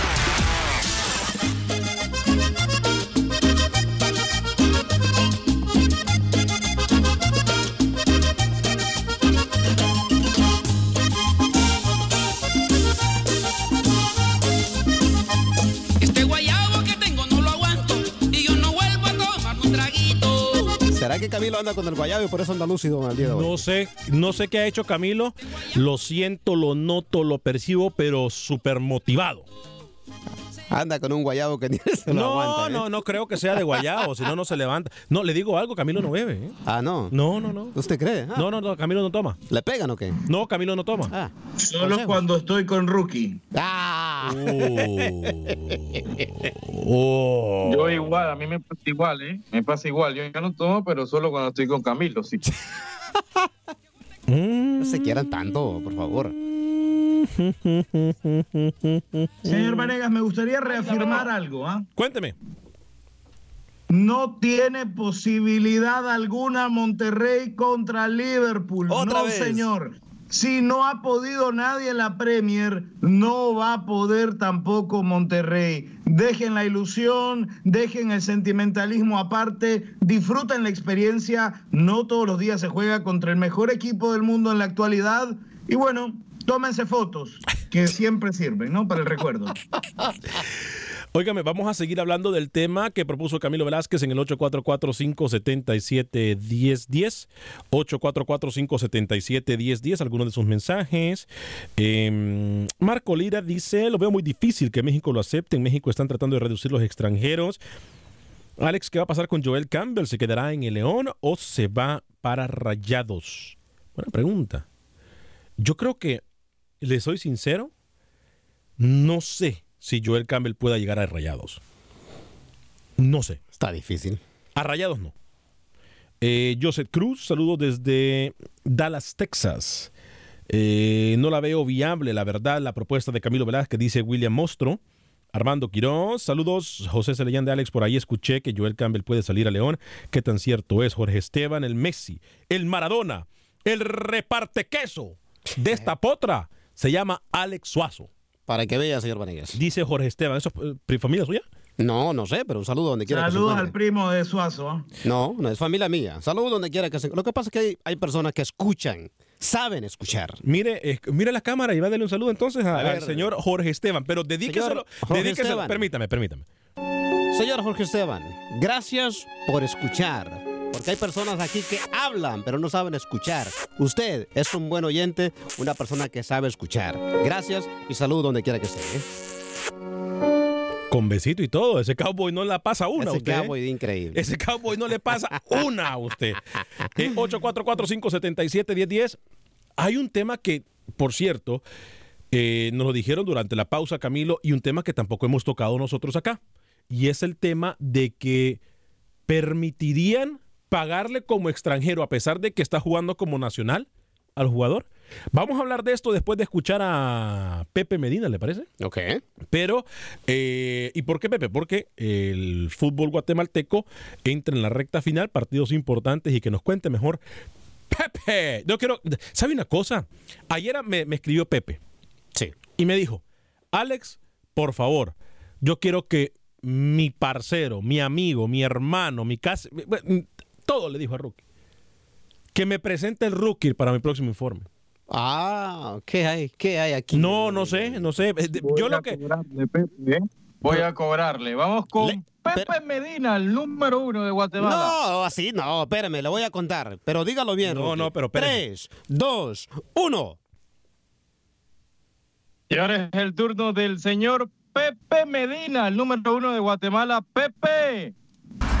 Speaker 3: Camilo anda con el guayabo y por eso anda lúcido al día de hoy?
Speaker 1: No sé, no sé qué ha hecho Camilo. Lo siento, lo noto, lo percibo, pero súper motivado.
Speaker 3: Anda con un guayabo que ni se lo
Speaker 1: No,
Speaker 3: aguanta. ¿eh?
Speaker 1: no, no creo que sea de guayabo, si no, no se levanta. No, le digo algo, Camilo no bebe. ¿eh?
Speaker 3: Ah, no.
Speaker 1: No, no, no.
Speaker 3: ¿Usted cree? Ah.
Speaker 1: No, no, no, Camilo no toma.
Speaker 3: ¿Le pegan o qué?
Speaker 1: No, Camilo no toma.
Speaker 3: Ah.
Speaker 7: Solo cuando estoy con Rookie.
Speaker 3: Ah.
Speaker 1: Oh.
Speaker 6: Yo igual, a mí me pasa igual, ¿eh? Me pasa igual. Yo, yo no tomo, pero solo cuando estoy con Camilo, sí.
Speaker 3: No se quieran tanto, por favor.
Speaker 7: Señor Vanegas, me gustaría reafirmar algo. ¿ah?
Speaker 1: Cuénteme.
Speaker 7: No tiene posibilidad alguna Monterrey contra Liverpool.
Speaker 3: Otra
Speaker 7: no,
Speaker 3: vez.
Speaker 7: señor. Si no ha podido nadie en la Premier, no va a poder tampoco Monterrey. Dejen la ilusión, dejen el sentimentalismo aparte, disfruten la experiencia. No todos los días se juega contra el mejor equipo del mundo en la actualidad. Y bueno, tómense fotos, que siempre sirven, ¿no? Para el recuerdo.
Speaker 1: Óigame, vamos a seguir hablando del tema que propuso Camilo Velázquez en el 844-577-1010. 844-577-1010, algunos de sus mensajes. Eh, Marco Lira dice, lo veo muy difícil que México lo acepte. En México están tratando de reducir los extranjeros. Alex, ¿qué va a pasar con Joel Campbell? ¿Se quedará en el León o se va para Rayados? Buena pregunta. Yo creo que, le soy sincero, no sé si Joel Campbell pueda llegar a Rayados. No sé.
Speaker 3: Está difícil.
Speaker 1: A Rayados no. Eh, Joseph Cruz, saludos desde Dallas, Texas. Eh, no la veo viable, la verdad, la propuesta de Camilo Velázquez, dice William Mostro. Armando Quiroz, saludos. José Celellán de Alex, por ahí escuché que Joel Campbell puede salir a León. ¿Qué tan cierto es? Jorge Esteban, el Messi, el Maradona, el reparte queso de esta potra se llama Alex Suazo.
Speaker 3: Para que vea, señor Vanegas.
Speaker 1: Dice Jorge Esteban, ¿eso es eh, familia suya?
Speaker 3: No, no sé, pero un saludo donde quiera
Speaker 7: Saludos
Speaker 3: que se
Speaker 7: al primo de Suazo. ¿ah?
Speaker 3: No, no es familia mía. Saludos donde quiera que se Lo que pasa es que hay, hay personas que escuchan, saben escuchar.
Speaker 1: Mire, eh, mire la cámara y va a darle un saludo entonces a-
Speaker 3: A ver.
Speaker 1: al señor Jorge Esteban, pero dedíqueselo,
Speaker 3: Señor Jorge
Speaker 1: dedíqueselo,
Speaker 3: Esteban.
Speaker 1: permítame, permítame.
Speaker 3: Señor Jorge Esteban, gracias por escuchar. Porque hay personas aquí que hablan, pero no saben escuchar. Usted es un buen oyente, una persona que sabe escuchar. Gracias y salud donde quiera que esté. ¿eh?
Speaker 1: Con besito y todo. Ese cowboy no la pasa una a
Speaker 3: Ese
Speaker 1: usted. ¿eh?
Speaker 3: cowboy increíble.
Speaker 1: Ese cowboy no le pasa una a usted. Eh, 844-577-1010. Hay un tema que, por cierto, eh, nos lo dijeron durante la pausa, Camilo, y un tema que tampoco hemos tocado nosotros acá. Y es el tema de que permitirían pagarle como extranjero a pesar de que está jugando como nacional al jugador. Vamos a hablar de esto después de escuchar a Pepe Medina, ¿le parece?
Speaker 3: Ok.
Speaker 1: Pero, eh, ¿y por qué Pepe? Porque el fútbol guatemalteco entra en la recta final, partidos importantes y que nos cuente mejor. Pepe, yo quiero, ¿sabe una cosa? Ayer me, me escribió Pepe.
Speaker 3: Sí.
Speaker 1: Y me dijo, Alex, por favor, yo quiero que mi parcero, mi amigo, mi hermano, mi casa, todo le dijo a Rookie. Que me presente el Rookie para mi próximo informe.
Speaker 3: Ah, ¿qué hay? ¿Qué hay aquí?
Speaker 1: No, no sé, no sé. Yo lo que.
Speaker 6: Cobrarle, Pepe, ¿eh? Voy a cobrarle. Vamos con Pepe Medina, el número uno de Guatemala.
Speaker 3: No, así no, espérame, le voy a contar. Pero dígalo bien.
Speaker 1: No,
Speaker 3: Rookie.
Speaker 1: no, pero espérame.
Speaker 3: Tres, dos, uno.
Speaker 6: Y ahora es el turno del señor Pepe Medina, el número uno de Guatemala. Pepe.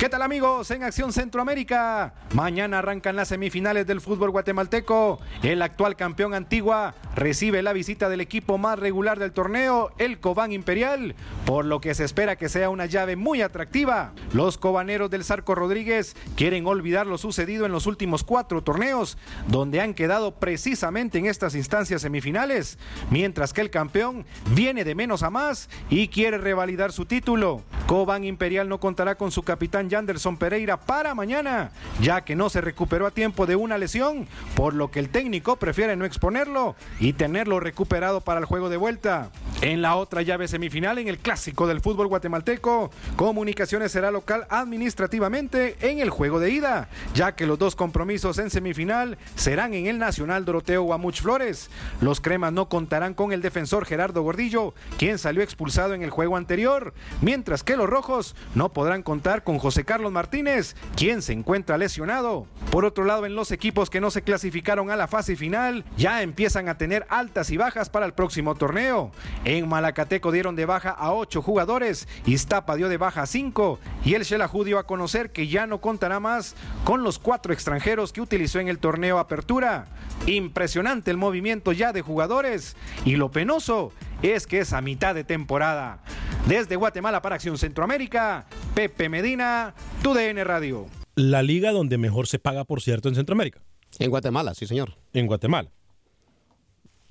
Speaker 11: ¿Qué tal amigos en Acción Centroamérica? Mañana arrancan las semifinales del fútbol guatemalteco. El actual campeón Antigua recibe la visita del equipo más regular del torneo, el Cobán Imperial, por lo que se espera que sea una llave muy atractiva. Los cobaneros del Zarco Rodríguez quieren olvidar lo sucedido en los últimos cuatro torneos, donde han quedado precisamente en estas instancias semifinales, mientras que el campeón viene de menos a más y quiere revalidar su título. Cobán Imperial no contará con su capitán Yanderson Pereira para mañana, ya que no se recuperó a tiempo de una lesión, por lo que el técnico prefiere no exponerlo y tenerlo recuperado para el juego de vuelta. En la otra llave semifinal, en el clásico del fútbol guatemalteco, Comunicaciones será local administrativamente en el juego de ida, ya que los dos compromisos en semifinal serán en el Nacional Doroteo Guamuch Flores. Los cremas no contarán con el defensor Gerardo Gordillo, quien salió expulsado en el juego anterior, mientras que los rojos no podrán contar con José Carlos Martínez, quien se encuentra lesionado. Por otro lado, en los equipos que no se clasificaron a la fase final, ya empiezan a tener altas y bajas para el próximo torneo. En Malacateco dieron de baja a ocho jugadores, Iztapa dio de baja a cinco y el Shelahu dio a conocer que ya no contará más con los cuatro extranjeros que utilizó en el torneo Apertura. Impresionante el movimiento ya de jugadores y lo penoso es que es a mitad de temporada. Desde Guatemala para Acción Centroamérica, Pepe Medina, TUDN Radio.
Speaker 1: La liga donde mejor se paga, por cierto, en Centroamérica.
Speaker 3: En Guatemala, sí, señor.
Speaker 1: En Guatemala.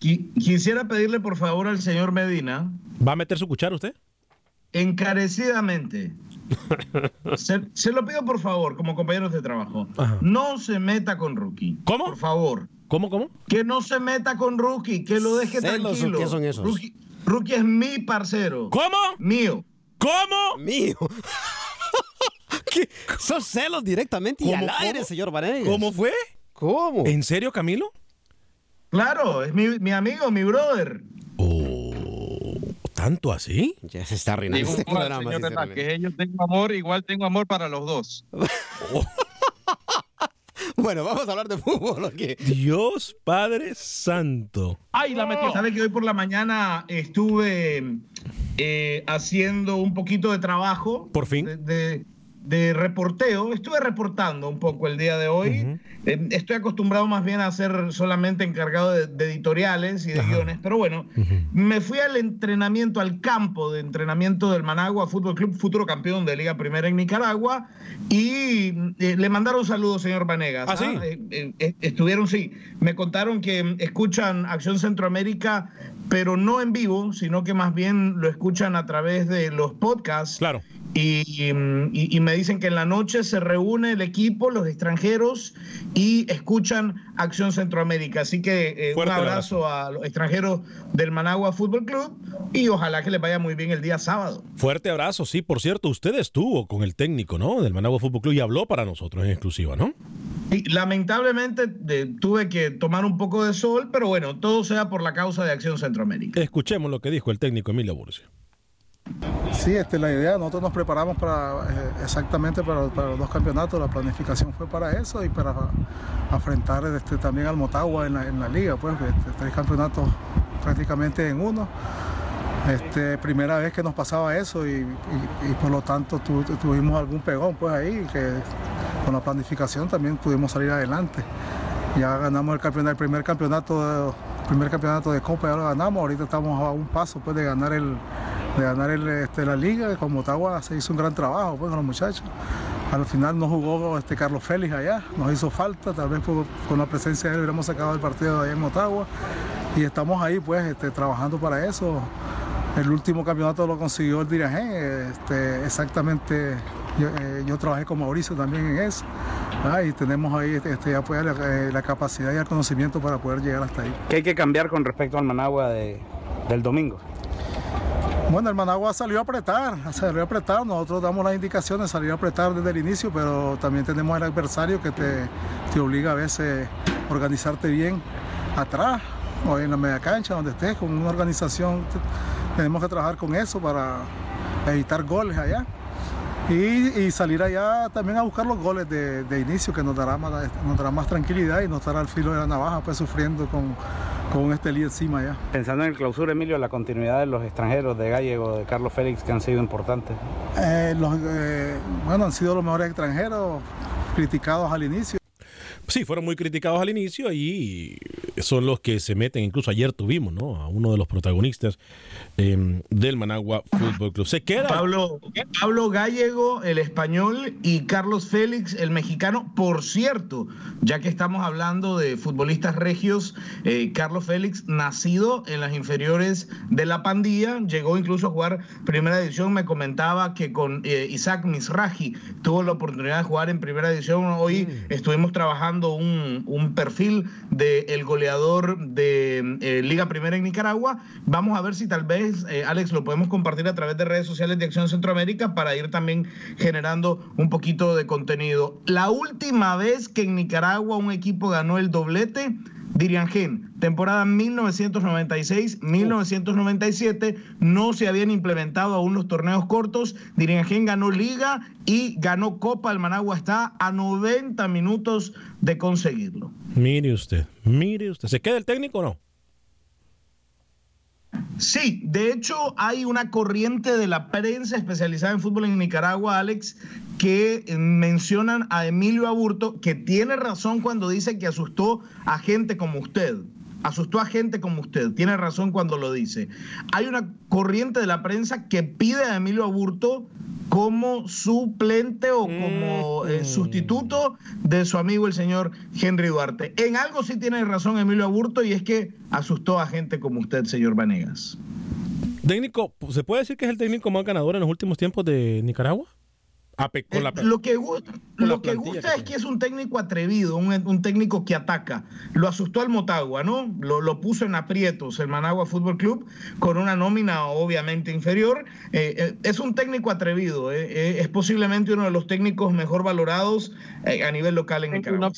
Speaker 7: Qui- Quisiera pedirle por favor al señor Medina,
Speaker 1: ¿Va a meter su cuchara usted?
Speaker 7: encarecidamente, se, se lo pido por favor, como compañeros de trabajo,
Speaker 1: Ajá.
Speaker 7: no se meta con Rookie.
Speaker 1: ¿Cómo?
Speaker 7: Por favor.
Speaker 1: ¿Cómo, cómo?
Speaker 7: Que no se meta con Rookie, que lo deje
Speaker 3: ¿Celos o
Speaker 7: tranquilo.
Speaker 3: qué son esos?
Speaker 7: Rookie, Rookie es mi parcero.
Speaker 1: ¿Cómo?
Speaker 7: Mío.
Speaker 1: ¿Cómo?
Speaker 3: Mío. ¿Qué? Son celos directamente y
Speaker 1: ¿Cómo,
Speaker 3: al aire,
Speaker 1: cómo?
Speaker 3: señor Vanegas.
Speaker 1: ¿Cómo fue?
Speaker 3: ¿Cómo?
Speaker 1: ¿En serio, Camilo?
Speaker 7: Claro, es mi, mi amigo, mi brother.
Speaker 1: ¿Tanto así?
Speaker 3: Ya se está arruinando este programa.
Speaker 6: señor que yo tengo amor, igual tengo amor para los dos.
Speaker 3: Bueno, vamos a hablar de fútbol.
Speaker 1: Dios Padre Santo.
Speaker 7: Ay, la metí. ¿Sabe que hoy por la mañana estuve eh, haciendo un poquito de trabajo?
Speaker 1: Por fin.
Speaker 7: De, de- de reporteo. Estuve reportando un poco el día de hoy. Eh, estoy acostumbrado más bien a ser solamente encargado de, de editoriales y de guiones, pero bueno, me fui al entrenamiento, al campo de entrenamiento del Managua Fútbol Club, futuro campeón de Liga Primera en Nicaragua, y eh, le mandaron saludos, señor Vanegas.
Speaker 1: ¿Ah, sí?
Speaker 7: Eh, eh, eh, estuvieron, sí, me contaron que mm, escuchan Acción Centroamérica, pero no en vivo, sino que más bien lo escuchan a través de los podcasts.
Speaker 1: Claro.
Speaker 7: Y, y- y me dicen que en la noche se reúne el equipo, los extranjeros, y escuchan Acción Centroamérica. Así que eh, un abrazo a los extranjeros del Managua Fútbol Club y ojalá que les vaya muy bien el día sábado.
Speaker 1: Fuerte abrazo, sí. Por cierto, usted estuvo con el técnico, ¿no? Del Managua Fútbol Club y habló para nosotros en exclusiva, ¿no?
Speaker 7: Y lamentablemente de- tuve que tomar un poco de sol, pero bueno, todo sea por la causa de Acción Centroamérica.
Speaker 1: Escuchemos lo que dijo el técnico Emilio Burcio.
Speaker 12: Sí, este, la idea, nosotros nos preparamos para eh, exactamente para, los dos campeonatos, la planificación fue para eso y para enfrentar este, también al Motagua en la, en la liga, pues este, tres campeonatos prácticamente en uno. Este, primera vez que nos pasaba eso y, y- y por lo tanto tu- tuvimos algún pegón pues ahí que con la planificación también pudimos salir adelante. Ya ganamos el, campeonato, el primer campeonato de, primer campeonato de Copa, ya lo ganamos, ahorita estamos a un paso pues de ganar el de ganar el, este, la liga, con Motagua se hizo un gran trabajo pues, con los muchachos. Al final no jugó este Carlos Félix allá, nos hizo falta, tal vez con la presencia de él hubiéramos sacado el partido de allá en Motagua y estamos ahí pues este, trabajando para eso. El último campeonato lo consiguió el Dirajén, este, exactamente yo, eh, yo trabajé con Mauricio también en eso ah, y tenemos ahí este, eh, la capacidad y el conocimiento para poder llegar hasta ahí.
Speaker 13: ¿Qué hay que cambiar con respecto al Managua de- del domingo?
Speaker 12: Bueno, el Managua salió a apretar, salió a apretar, nosotros damos las indicaciones, salir a apretar desde el inicio, pero también tenemos el adversario que te, te obliga a veces a organizarte bien atrás o en la media cancha, donde estés, con una organización, te- tenemos que trabajar con eso para evitar goles allá. Y, y salir allá también a buscar los goles de, de inicio que nos dará, más, nos dará más tranquilidad y no estará al filo de la navaja pues sufriendo con, con este lío encima ya.
Speaker 13: Pensando en el clausura, Emilio, la continuidad de los extranjeros de Gallego, de Carlos Félix, que han sido importantes.
Speaker 12: Eh, los, eh, bueno, han sido los mejores extranjeros criticados al inicio.
Speaker 1: Sí, fueron muy criticados al inicio y son los que se meten. Incluso ayer tuvimos ¿no? a uno de los protagonistas eh, del Managua Fútbol Club. Se queda.
Speaker 7: Pablo, Pablo Gallego, el español, y Carlos Félix, el mexicano. Por cierto, ya que estamos hablando de futbolistas regios, eh, Carlos Félix, nacido en las inferiores de la pandilla, llegó incluso a jugar primera división. Me comentaba que con eh, Isaac Misraji tuvo la oportunidad de jugar en primera división. Hoy estuvimos trabajando un, perfil del goleador de eh, Liga Primera en Nicaragua. Vamos a ver si tal vez, eh, Alex, lo podemos compartir a través de redes sociales de Acción Centroamérica para ir también generando un poquito de contenido. La última vez que en Nicaragua un equipo ganó el doblete, Diriangén, temporada 1996-1997, no se habían implementado aún los torneos cortos. Diriangén ganó Liga y ganó Copa. El Managua está a 90 minutos de conseguirlo.
Speaker 1: Mire usted, mire usted. ¿Se queda el técnico o no?
Speaker 7: Sí, de hecho hay una corriente de la prensa especializada en fútbol en Nicaragua, Alex, que eh, mencionan a Emilio Aburto, que tiene razón cuando dice que asustó a gente como usted. Asustó a gente como usted, tiene razón cuando lo dice. Hay una corriente de la prensa que pide a Emilio Aburto como suplente o como eh, sustituto de su amigo el señor Henry Duarte. En algo sí tiene razón Emilio Aburto y es que asustó a gente como usted, señor Vanegas.
Speaker 1: Técnico, ¿se puede decir que es el técnico más ganador en los últimos tiempos de Nicaragua? Con la-
Speaker 7: Eh, Lo que,
Speaker 1: la
Speaker 7: gusta es que es un técnico atrevido, un, un técnico que ataca. Lo asustó al Motagua, ¿no? Lo, lo puso en aprietos el Managua Fútbol Club con una nómina obviamente inferior. Eh, eh, es un técnico atrevido, eh, eh, es posiblemente uno de los técnicos mejor valorados eh, a nivel local en Nicaragua.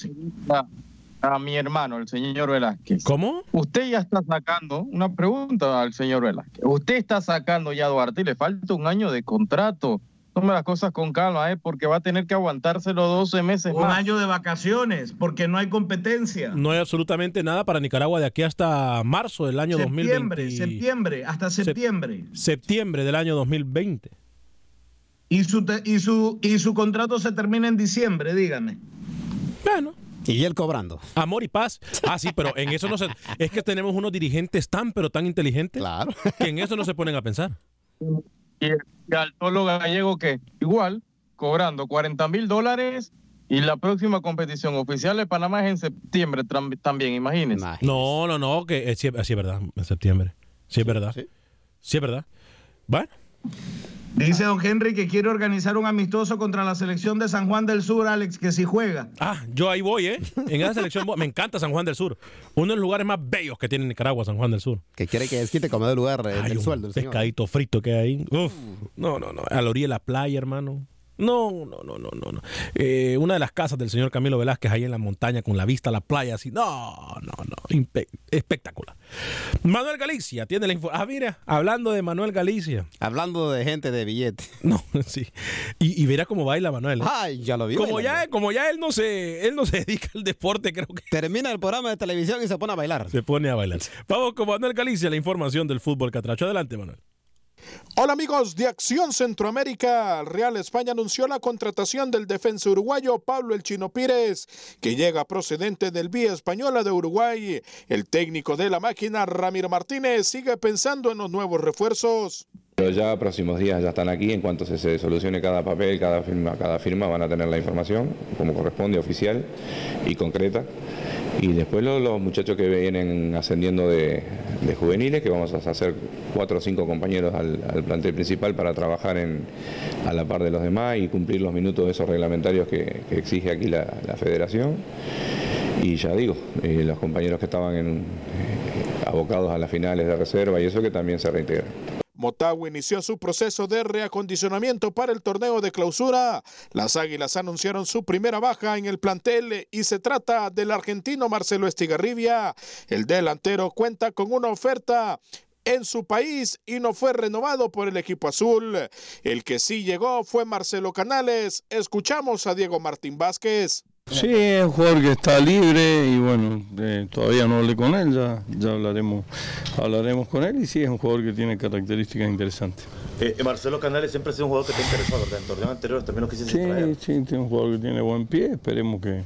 Speaker 6: a mi hermano, el señor Velázquez.
Speaker 1: ¿Cómo?
Speaker 6: Usted ya está sacando, una pregunta al señor Velázquez. Usted está sacando ya a Duarte y le falta un año de contrato. Tome las cosas con calma, ¿eh? porque va a tener que aguantárselo 12 meses
Speaker 7: Un
Speaker 6: más.
Speaker 7: año de vacaciones, porque no hay competencia.
Speaker 1: No hay absolutamente nada para Nicaragua de aquí hasta marzo del año
Speaker 7: Septiembre,
Speaker 1: 2020.
Speaker 7: septiembre, hasta septiembre.
Speaker 1: Septiembre del año 2020.
Speaker 7: Y su, te- y, su, y su contrato se termina en diciembre, dígame.
Speaker 1: Bueno.
Speaker 3: Y él cobrando.
Speaker 1: Amor y paz. Ah, sí, pero en eso no se. Es que tenemos unos dirigentes tan, pero tan inteligentes. Que en eso no se ponen a pensar.
Speaker 6: Y, y al Tolo Gallego que igual, cobrando 40 mil dólares y la próxima competición oficial de Panamá es en septiembre también, imagínense.
Speaker 1: No, no, no, que eh, sí, sí es verdad, en septiembre. Sí es verdad. Sí, es verdad. Bueno.
Speaker 7: Dice don Henry que quiere organizar un amistoso contra la selección de San Juan del Sur, Alex, que si juega.
Speaker 1: Ah, yo ahí voy, ¿eh? En esa selección me encanta San Juan del Sur. Uno de los lugares más bellos que tiene Nicaragua, San Juan del Sur.
Speaker 3: Que quiere que desquite como de lugar eh,
Speaker 1: Ay,
Speaker 3: del
Speaker 1: un
Speaker 3: sueldo. el señor.
Speaker 1: pescadito frito que hay ahí. Uf. No, no, no. A la orilla de la playa, hermano. No, no, no, no, no. no. Eh, una de las casas del señor Camilo Velázquez ahí en la montaña con la vista a la playa, así. No, no, no. Espectacular. Manuel Galicia tiene la información. Ah, mira, hablando de Manuel Galicia.
Speaker 3: Hablando de gente de billete.
Speaker 1: No, sí. Y, y verá cómo baila Manuel. ¿eh?
Speaker 3: Ay, ya lo vi.
Speaker 1: Como
Speaker 3: bailando.
Speaker 1: ya, como ya él no se, él no se dedica al deporte, creo que
Speaker 3: Termina el programa de televisión y se pone a bailar.
Speaker 1: se pone a bailar. Vamos con Manuel Galicia, la información del fútbol catracho. Adelante, Manuel.
Speaker 14: Hola amigos de Acción Centroamérica. Real España anunció la contratación del defensa uruguayo Pablo El Chino Pires, que llega procedente del Vía Española de Uruguay. El técnico de la máquina, Ramiro Martínez, sigue pensando en los nuevos refuerzos.
Speaker 15: Ya próximos días ya están aquí, en cuanto se, se solucione cada papel, cada firma van a tener la información como corresponde, oficial y concreta. Y después los, muchachos que vienen ascendiendo de, juveniles, que vamos a hacer cuatro o cinco compañeros al, plantel principal para trabajar en, a la par de los demás y cumplir los minutos de esos reglamentarios que, exige aquí la, federación. Y ya digo, eh, los compañeros que estaban en, eh, abocados a las finales de reserva y eso que también se reintegran.
Speaker 14: Motagua inició su proceso de reacondicionamiento para el torneo de clausura. Las Águilas anunciaron su primera baja en el plantel y se trata del argentino Marcelo Estigarribia. El delantero cuenta con una oferta en su país y no fue renovado por el equipo azul. El que sí llegó fue Marcelo Canales. Escuchamos a Diego Martín Vázquez.
Speaker 16: Sí, es un jugador que está libre y bueno, eh, todavía no hablé con él, ya, ya hablaremos, hablaremos con él y sí, es un jugador que tiene características interesantes.
Speaker 17: Eh, Marcelo Canales siempre ha sido un jugador que te interesó, ¿verdad? En torneos anteriores también lo quisiste
Speaker 16: Sí,
Speaker 17: traer.
Speaker 16: sí, tiene un jugador que tiene buen pie, esperemos que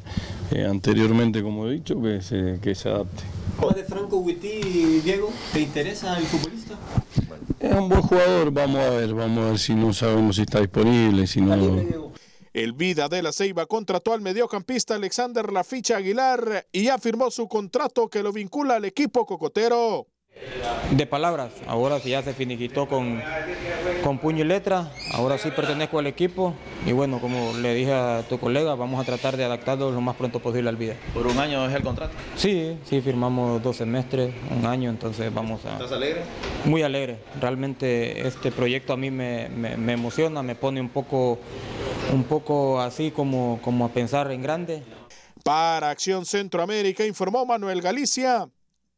Speaker 16: eh, anteriormente, como he dicho, que se, que se adapte.
Speaker 18: ¿Más de Franco Witty, Diego? ¿Te interesa el futbolista?
Speaker 16: Es un buen jugador, vamos a ver, vamos a ver si no sabemos si está disponible, si no...
Speaker 14: El Vida de la Ceiba contrató al mediocampista Alexander Laficha Aguilar y ya firmó su contrato que lo vincula al equipo cocotero.
Speaker 19: de palabras. Ahora sí ya se finiquitó con, con puño y letra. Ahora sí pertenezco al equipo. Y bueno, como le dije a tu colega, vamos a tratar de adaptarlo lo más pronto posible al vida.
Speaker 17: ¿Por un año es el contrato?
Speaker 19: Sí, sí, firmamos dos semestres, un año, entonces vamos a...
Speaker 17: ¿Estás alegre?
Speaker 19: Muy alegre. Realmente este proyecto a mí me, me- me emociona, me pone un poco, un poco así como, como a pensar en grande.
Speaker 14: Para Acción Centroamérica informó Manuel Galicia.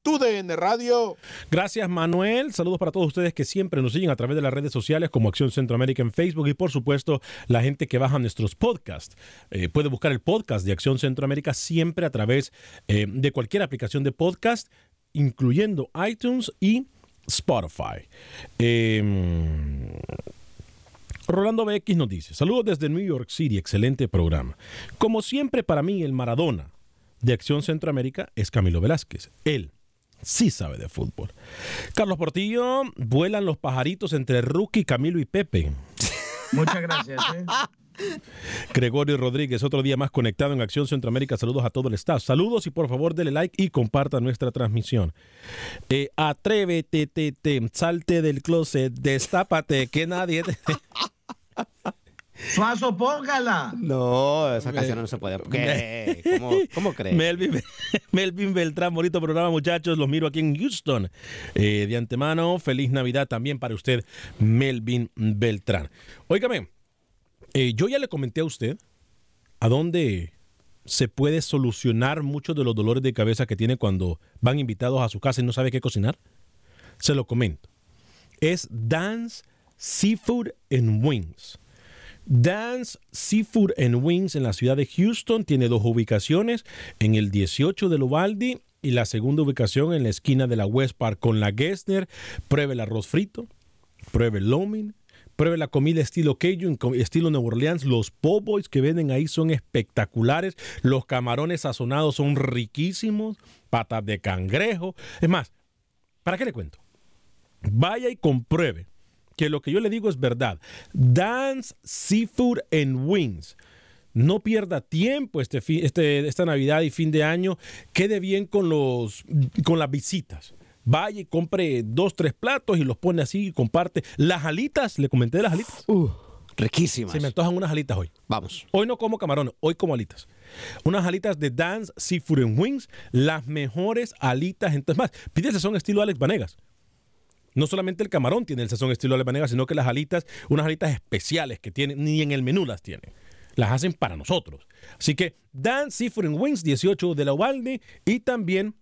Speaker 14: TUDN Radio.
Speaker 1: Gracias, Manuel. Saludos para todos ustedes que siempre nos siguen a través de las redes sociales como Acción Centroamérica en Facebook y, por supuesto, la gente que baja nuestros podcasts. Eh, puede buscar el podcast de Acción Centroamérica siempre a través eh, de cualquier aplicación de podcast, incluyendo iTunes y Spotify. Eh, Rolando BX nos dice, saludos desde New York City, excelente programa. Como siempre para mí el Maradona de Acción Centroamérica es Camilo Velázquez. Él sí sabe de fútbol. Carlos Portillo, vuelan los pajaritos entre Rookie, Camilo y Pepe.
Speaker 7: Muchas gracias. ¿eh?
Speaker 1: Gregorio Rodríguez, otro día más conectado en Acción Centroamérica. Saludos a todo el staff. Saludos y por favor dele like y comparta nuestra transmisión. Eh, atrévete, te, te, salte del closet, destápate, que nadie te...
Speaker 7: Suazo, póngala.
Speaker 3: No, esa canción no se puede. ¿Qué? ¿Cómo, cómo crees?
Speaker 1: Melvin, Melvin Beltrán, bonito programa, muchachos. Los miro aquí en Houston. Eh, de antemano, feliz Navidad también para usted, Melvin Beltrán. Óigame, eh, yo ya le comenté a usted a dónde se puede solucionar muchos de los dolores de cabeza que tiene cuando van invitados a su casa y no sabe qué cocinar. Se lo comento. Es Dance Seafood and Wings. Dance Seafood and Wings en la ciudad de Houston tiene dos ubicaciones, en el 18 de Uvalde y la segunda ubicación en la esquina de la West Park con la Gessner. Pruebe el arroz frito, pruebe el lomin, pruebe la comida estilo Cajun, estilo New Orleans. Los po' boys que venden ahí son espectaculares. Los camarones sazonados son riquísimos. Patas de cangrejo. Es más, ¿para qué le cuento? Vaya y compruebe que lo que yo le digo es verdad. Dance Seafood and Wings. No pierda tiempo este, fi- este- esta Navidad y fin de año. Quede bien con, los, con las visitas. Vaya y compre dos, tres platos y los pone así y comparte. Las alitas, le comenté de las alitas.
Speaker 3: riquísimas.
Speaker 1: Se me antojan unas alitas hoy.
Speaker 3: Vamos.
Speaker 1: Hoy no como camarones, hoy como alitas. Unas alitas de Dance Seafood and Wings, las mejores alitas. Entonces, más, el sazón estilo Alex Vanegas. No solamente el camarón tiene el sazón estilo Alex Vanegas, sino que las alitas, unas alitas especiales que tienen, ni en el menú las tienen. Las hacen para nosotros. Así que Dance Seafood Wings, 18 de la Uvalde, y también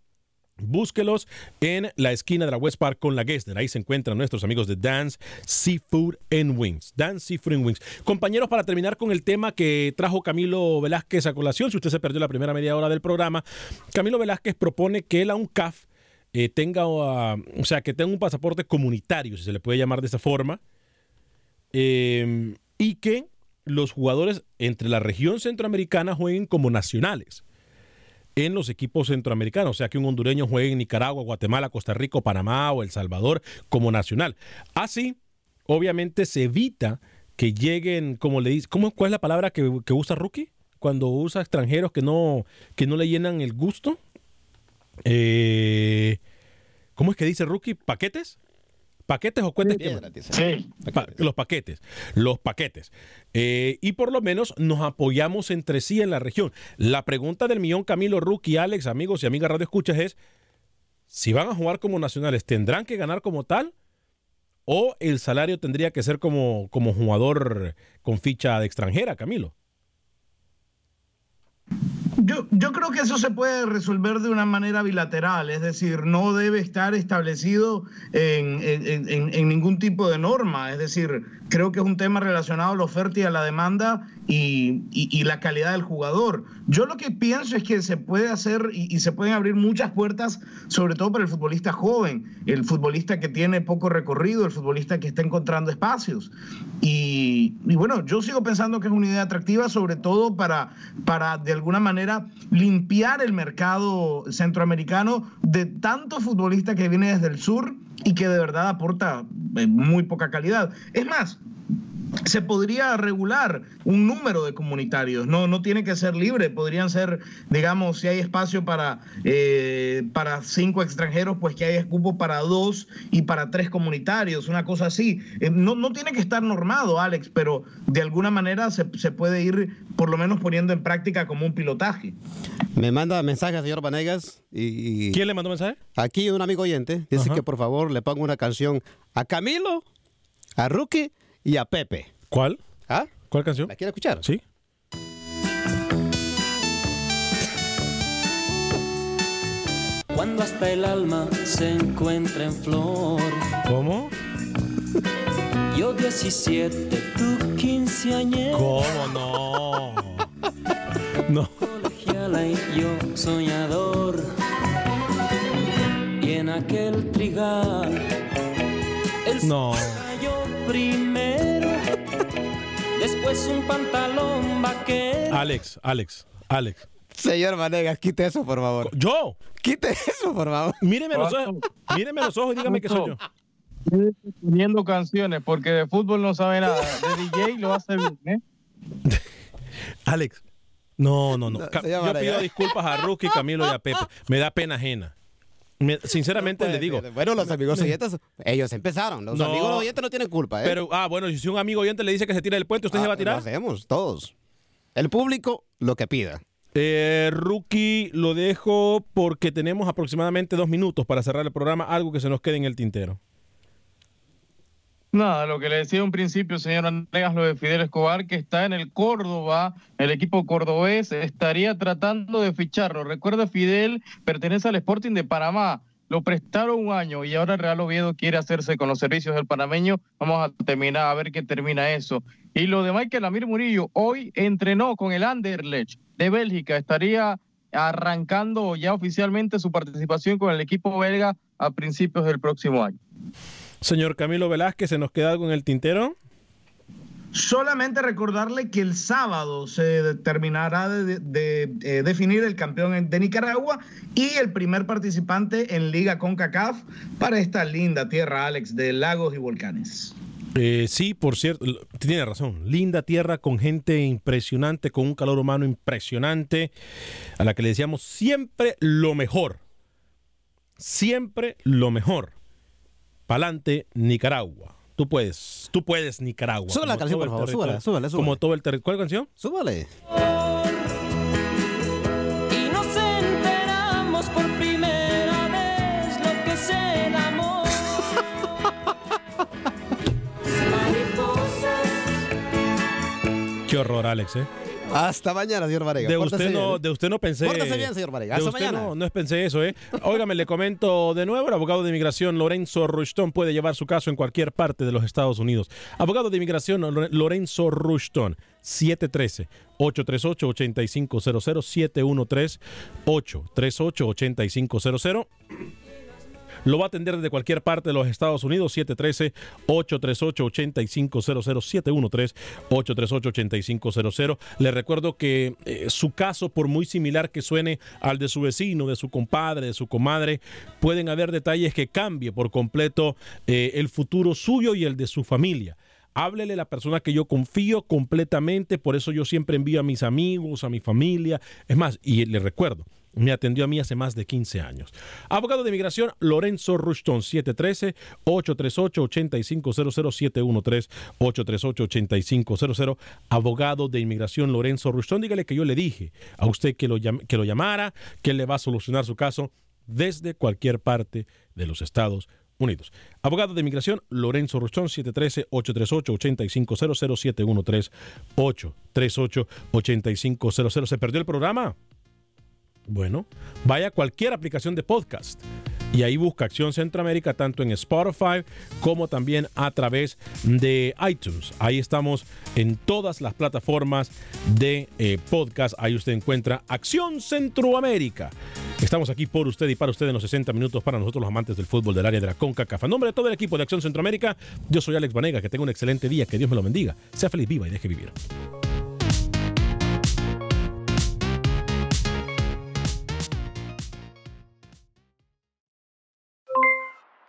Speaker 1: Búsquelos en la esquina de la West Park con la Gessner. Ahí se encuentran nuestros amigos de Dance Seafood and Wings. Dance Seafood and Wings. Compañeros, para terminar con el tema que trajo Camilo Velázquez a colación, si usted se perdió la primera media hora del programa, Camilo Velázquez propone que la UNCAF eh, tenga, uh, o sea, que tenga un pasaporte comunitario, si se le puede llamar de esa forma, eh, y que los jugadores entre la región centroamericana jueguen como nacionales en los equipos centroamericanos, o sea, que un hondureño juegue en Nicaragua, Guatemala, Costa Rica, Panamá o El Salvador como nacional. Así, obviamente, se evita que lleguen, como le dice, ¿cómo, ¿cuál es la palabra que, que usa Rookie? Cuando usa extranjeros que no, que no le llenan el gusto. Eh, ¿Cómo es que dice Rookie? ¿Paquetes? ¿Paquetes o cuentas?
Speaker 6: Sí.
Speaker 1: Pa- los paquetes. Los paquetes. Eh, y por lo menos nos apoyamos entre sí en la región. La pregunta del millón, Camilo, Rookie, Alex, amigos y amigas Radio Escuchas es: si van a jugar como nacionales, ¿tendrán que ganar como tal? ¿O el salario tendría que ser como, como jugador con ficha de extranjera, Camilo?
Speaker 7: Yo, yo creo que eso se puede resolver de una manera bilateral, es decir, no debe estar establecido en, en- en- en ningún tipo de norma, es decir, creo que es un tema relacionado a la oferta y a la demanda y, y- y la calidad del jugador. Yo lo que pienso es que se puede hacer y, y se pueden abrir muchas puertas, sobre todo para el futbolista joven, el futbolista que tiene poco recorrido, el futbolista que está encontrando espacios. Y, bueno, yo sigo pensando que es una idea atractiva, sobre todo para, para de alguna manera limpiar el mercado centroamericano de tanto futbolista que viene desde el sur y que de verdad aporta muy poca calidad. Es más, se podría regular un número de comunitarios, no, no tiene que ser libre, podrían ser, digamos, si hay espacio para, eh, para cinco extranjeros, pues que haya cupo para dos y para tres comunitarios, una cosa así. Eh, no, no tiene que estar normado, Alex, pero de alguna manera se, se puede ir por lo menos poniendo en práctica como un pilotaje.
Speaker 3: Me manda mensaje, señor Vanegas. Y,
Speaker 1: ¿Quién le mandó mensaje?
Speaker 3: Aquí un amigo oyente dice
Speaker 1: Ajá.
Speaker 3: que por favor le ponga una canción a Camilo, a Rookie y a Pepe.
Speaker 1: ¿Cuál?
Speaker 3: ¿Ah?
Speaker 1: ¿Cuál canción?
Speaker 3: ¿La quiere escuchar?
Speaker 1: Sí.
Speaker 20: Cuando hasta el alma se encuentra en flor.
Speaker 1: ¿Cómo?
Speaker 20: Yo 17, tú quinceañera.
Speaker 1: ¿Cómo no? No.
Speaker 20: Colegiala y yo soñador. Y en aquel trigal. El
Speaker 1: No.
Speaker 20: cayó primero. Después un pantalón vaquero.
Speaker 1: Alex, Alex, Alex.
Speaker 3: Señor Vanegas, quite eso, por favor.
Speaker 1: ¿Yo?
Speaker 3: Quite eso, por favor.
Speaker 1: Míreme los ojos, míreme los ojos y dígame que soy yo.
Speaker 6: Poniendo canciones, porque de fútbol no sabe nada. De DJ lo hace bien, ¿eh?
Speaker 1: Alex. No, no, no.
Speaker 3: No,
Speaker 1: Yo pido disculpas a Rookie, Camilo y a Pepe. Me da pena ajena. Me- sinceramente le digo.
Speaker 3: Bueno, los amigos oyentes, ellos empezaron. Los
Speaker 1: No.
Speaker 3: amigos oyentes no tienen culpa, ¿eh?
Speaker 1: Pero, ah, bueno, si un amigo oyente le dice que se tira del puente, ¿usted se
Speaker 3: Ah,
Speaker 1: va a tirar?
Speaker 3: Lo hacemos, todos. El público, lo que pida.
Speaker 1: Eh, Rookie, lo dejo porque tenemos aproximadamente dos minutos para cerrar el programa, algo que se nos quede en el tintero.
Speaker 6: Nada, lo que le decía un principio, señor Anegas, lo de Fidel Escobar, que está en el Córdoba, el equipo cordobés estaría tratando de ficharlo. Recuerda, Fidel pertenece al Sporting de Panamá. Lo prestaron un año y ahora Real Oviedo quiere hacerse con los servicios del panameño. Vamos a terminar, a ver qué termina eso. Y lo de Michael Amir Murillo, hoy entrenó con el Anderlecht de Bélgica. Estaría arrancando ya oficialmente su participación con el equipo belga a principios del próximo año.
Speaker 1: Señor Camilo Velázquez, ¿se nos queda algo en el tintero?
Speaker 7: Solamente recordarle que el sábado se terminará de, de, eh, definir el campeón de Nicaragua y el primer participante en Liga CONCACAF para esta linda tierra, Alex, de lagos y volcanes.
Speaker 1: Eh, sí, por cierto, tiene razón. Linda tierra con gente impresionante, con un calor humano impresionante, a la que le decíamos siempre lo mejor. Siempre lo mejor. Pa'lante, Nicaragua. Tú puedes, tú puedes, Nicaragua.
Speaker 3: Súbala la canción, por favor, súbala, súbala, súbala.
Speaker 1: Como todo el territorio. ¿Cuál canción?
Speaker 3: Súbale.
Speaker 20: Y nos enteramos por primera vez lo que es el amor.
Speaker 1: Qué horror, Alex, ¿eh?
Speaker 3: Hasta mañana, señor Varega.
Speaker 1: De usted, no, de usted no pensé.
Speaker 3: Pórtese bien, señor Varega.
Speaker 1: De
Speaker 3: Hasta
Speaker 1: usted
Speaker 3: mañana.
Speaker 1: no, no pensé eso, ¿eh? Óigame, le comento de nuevo: el abogado de inmigración Lorenzo Rushton puede llevar su caso en cualquier parte de los Estados Unidos. Abogado de inmigración Lore- Lorenzo Rushton, 713-838-8500, 713-838-8500. Lo va a atender desde cualquier parte de los Estados Unidos, 713-838-8500, 713-838-8500. Le recuerdo que eh, su caso, por muy similar que suene al de su vecino, de su compadre, de su comadre, pueden haber detalles que cambie por completo eh, el futuro suyo y el de su familia. Háblele a la persona que yo confío completamente, por eso yo siempre envío a mis amigos, a mi familia. Es más, y le recuerdo, me atendió a mí hace más de 15 años. Abogado de inmigración, Lorenzo Rushton, 713-838-8500, 713-838-8500. Abogado de inmigración, Lorenzo Rushton, dígale que yo le dije a usted que lo, que lo llamara, que él le va a solucionar su caso desde cualquier parte de los Estados Unidos. Abogado de inmigración, Lorenzo Rochón, 713-838-8500, 713-838-8500. ¿Se perdió el programa? Bueno, vaya a cualquier aplicación de podcast y ahí busca Acción Centroamérica tanto en Spotify como también a través de iTunes. Ahí estamos en todas las plataformas de eh, podcast. Ahí usted encuentra Acción Centroamérica. Estamos aquí por usted y para usted en los 60 minutos para nosotros los amantes del fútbol del área de la CONCACAF. En nombre de todo el equipo de Acción Centroamérica, yo soy Alex Vanega. Que tenga un excelente día, que Dios me lo bendiga. Sea feliz, viva y deje vivir.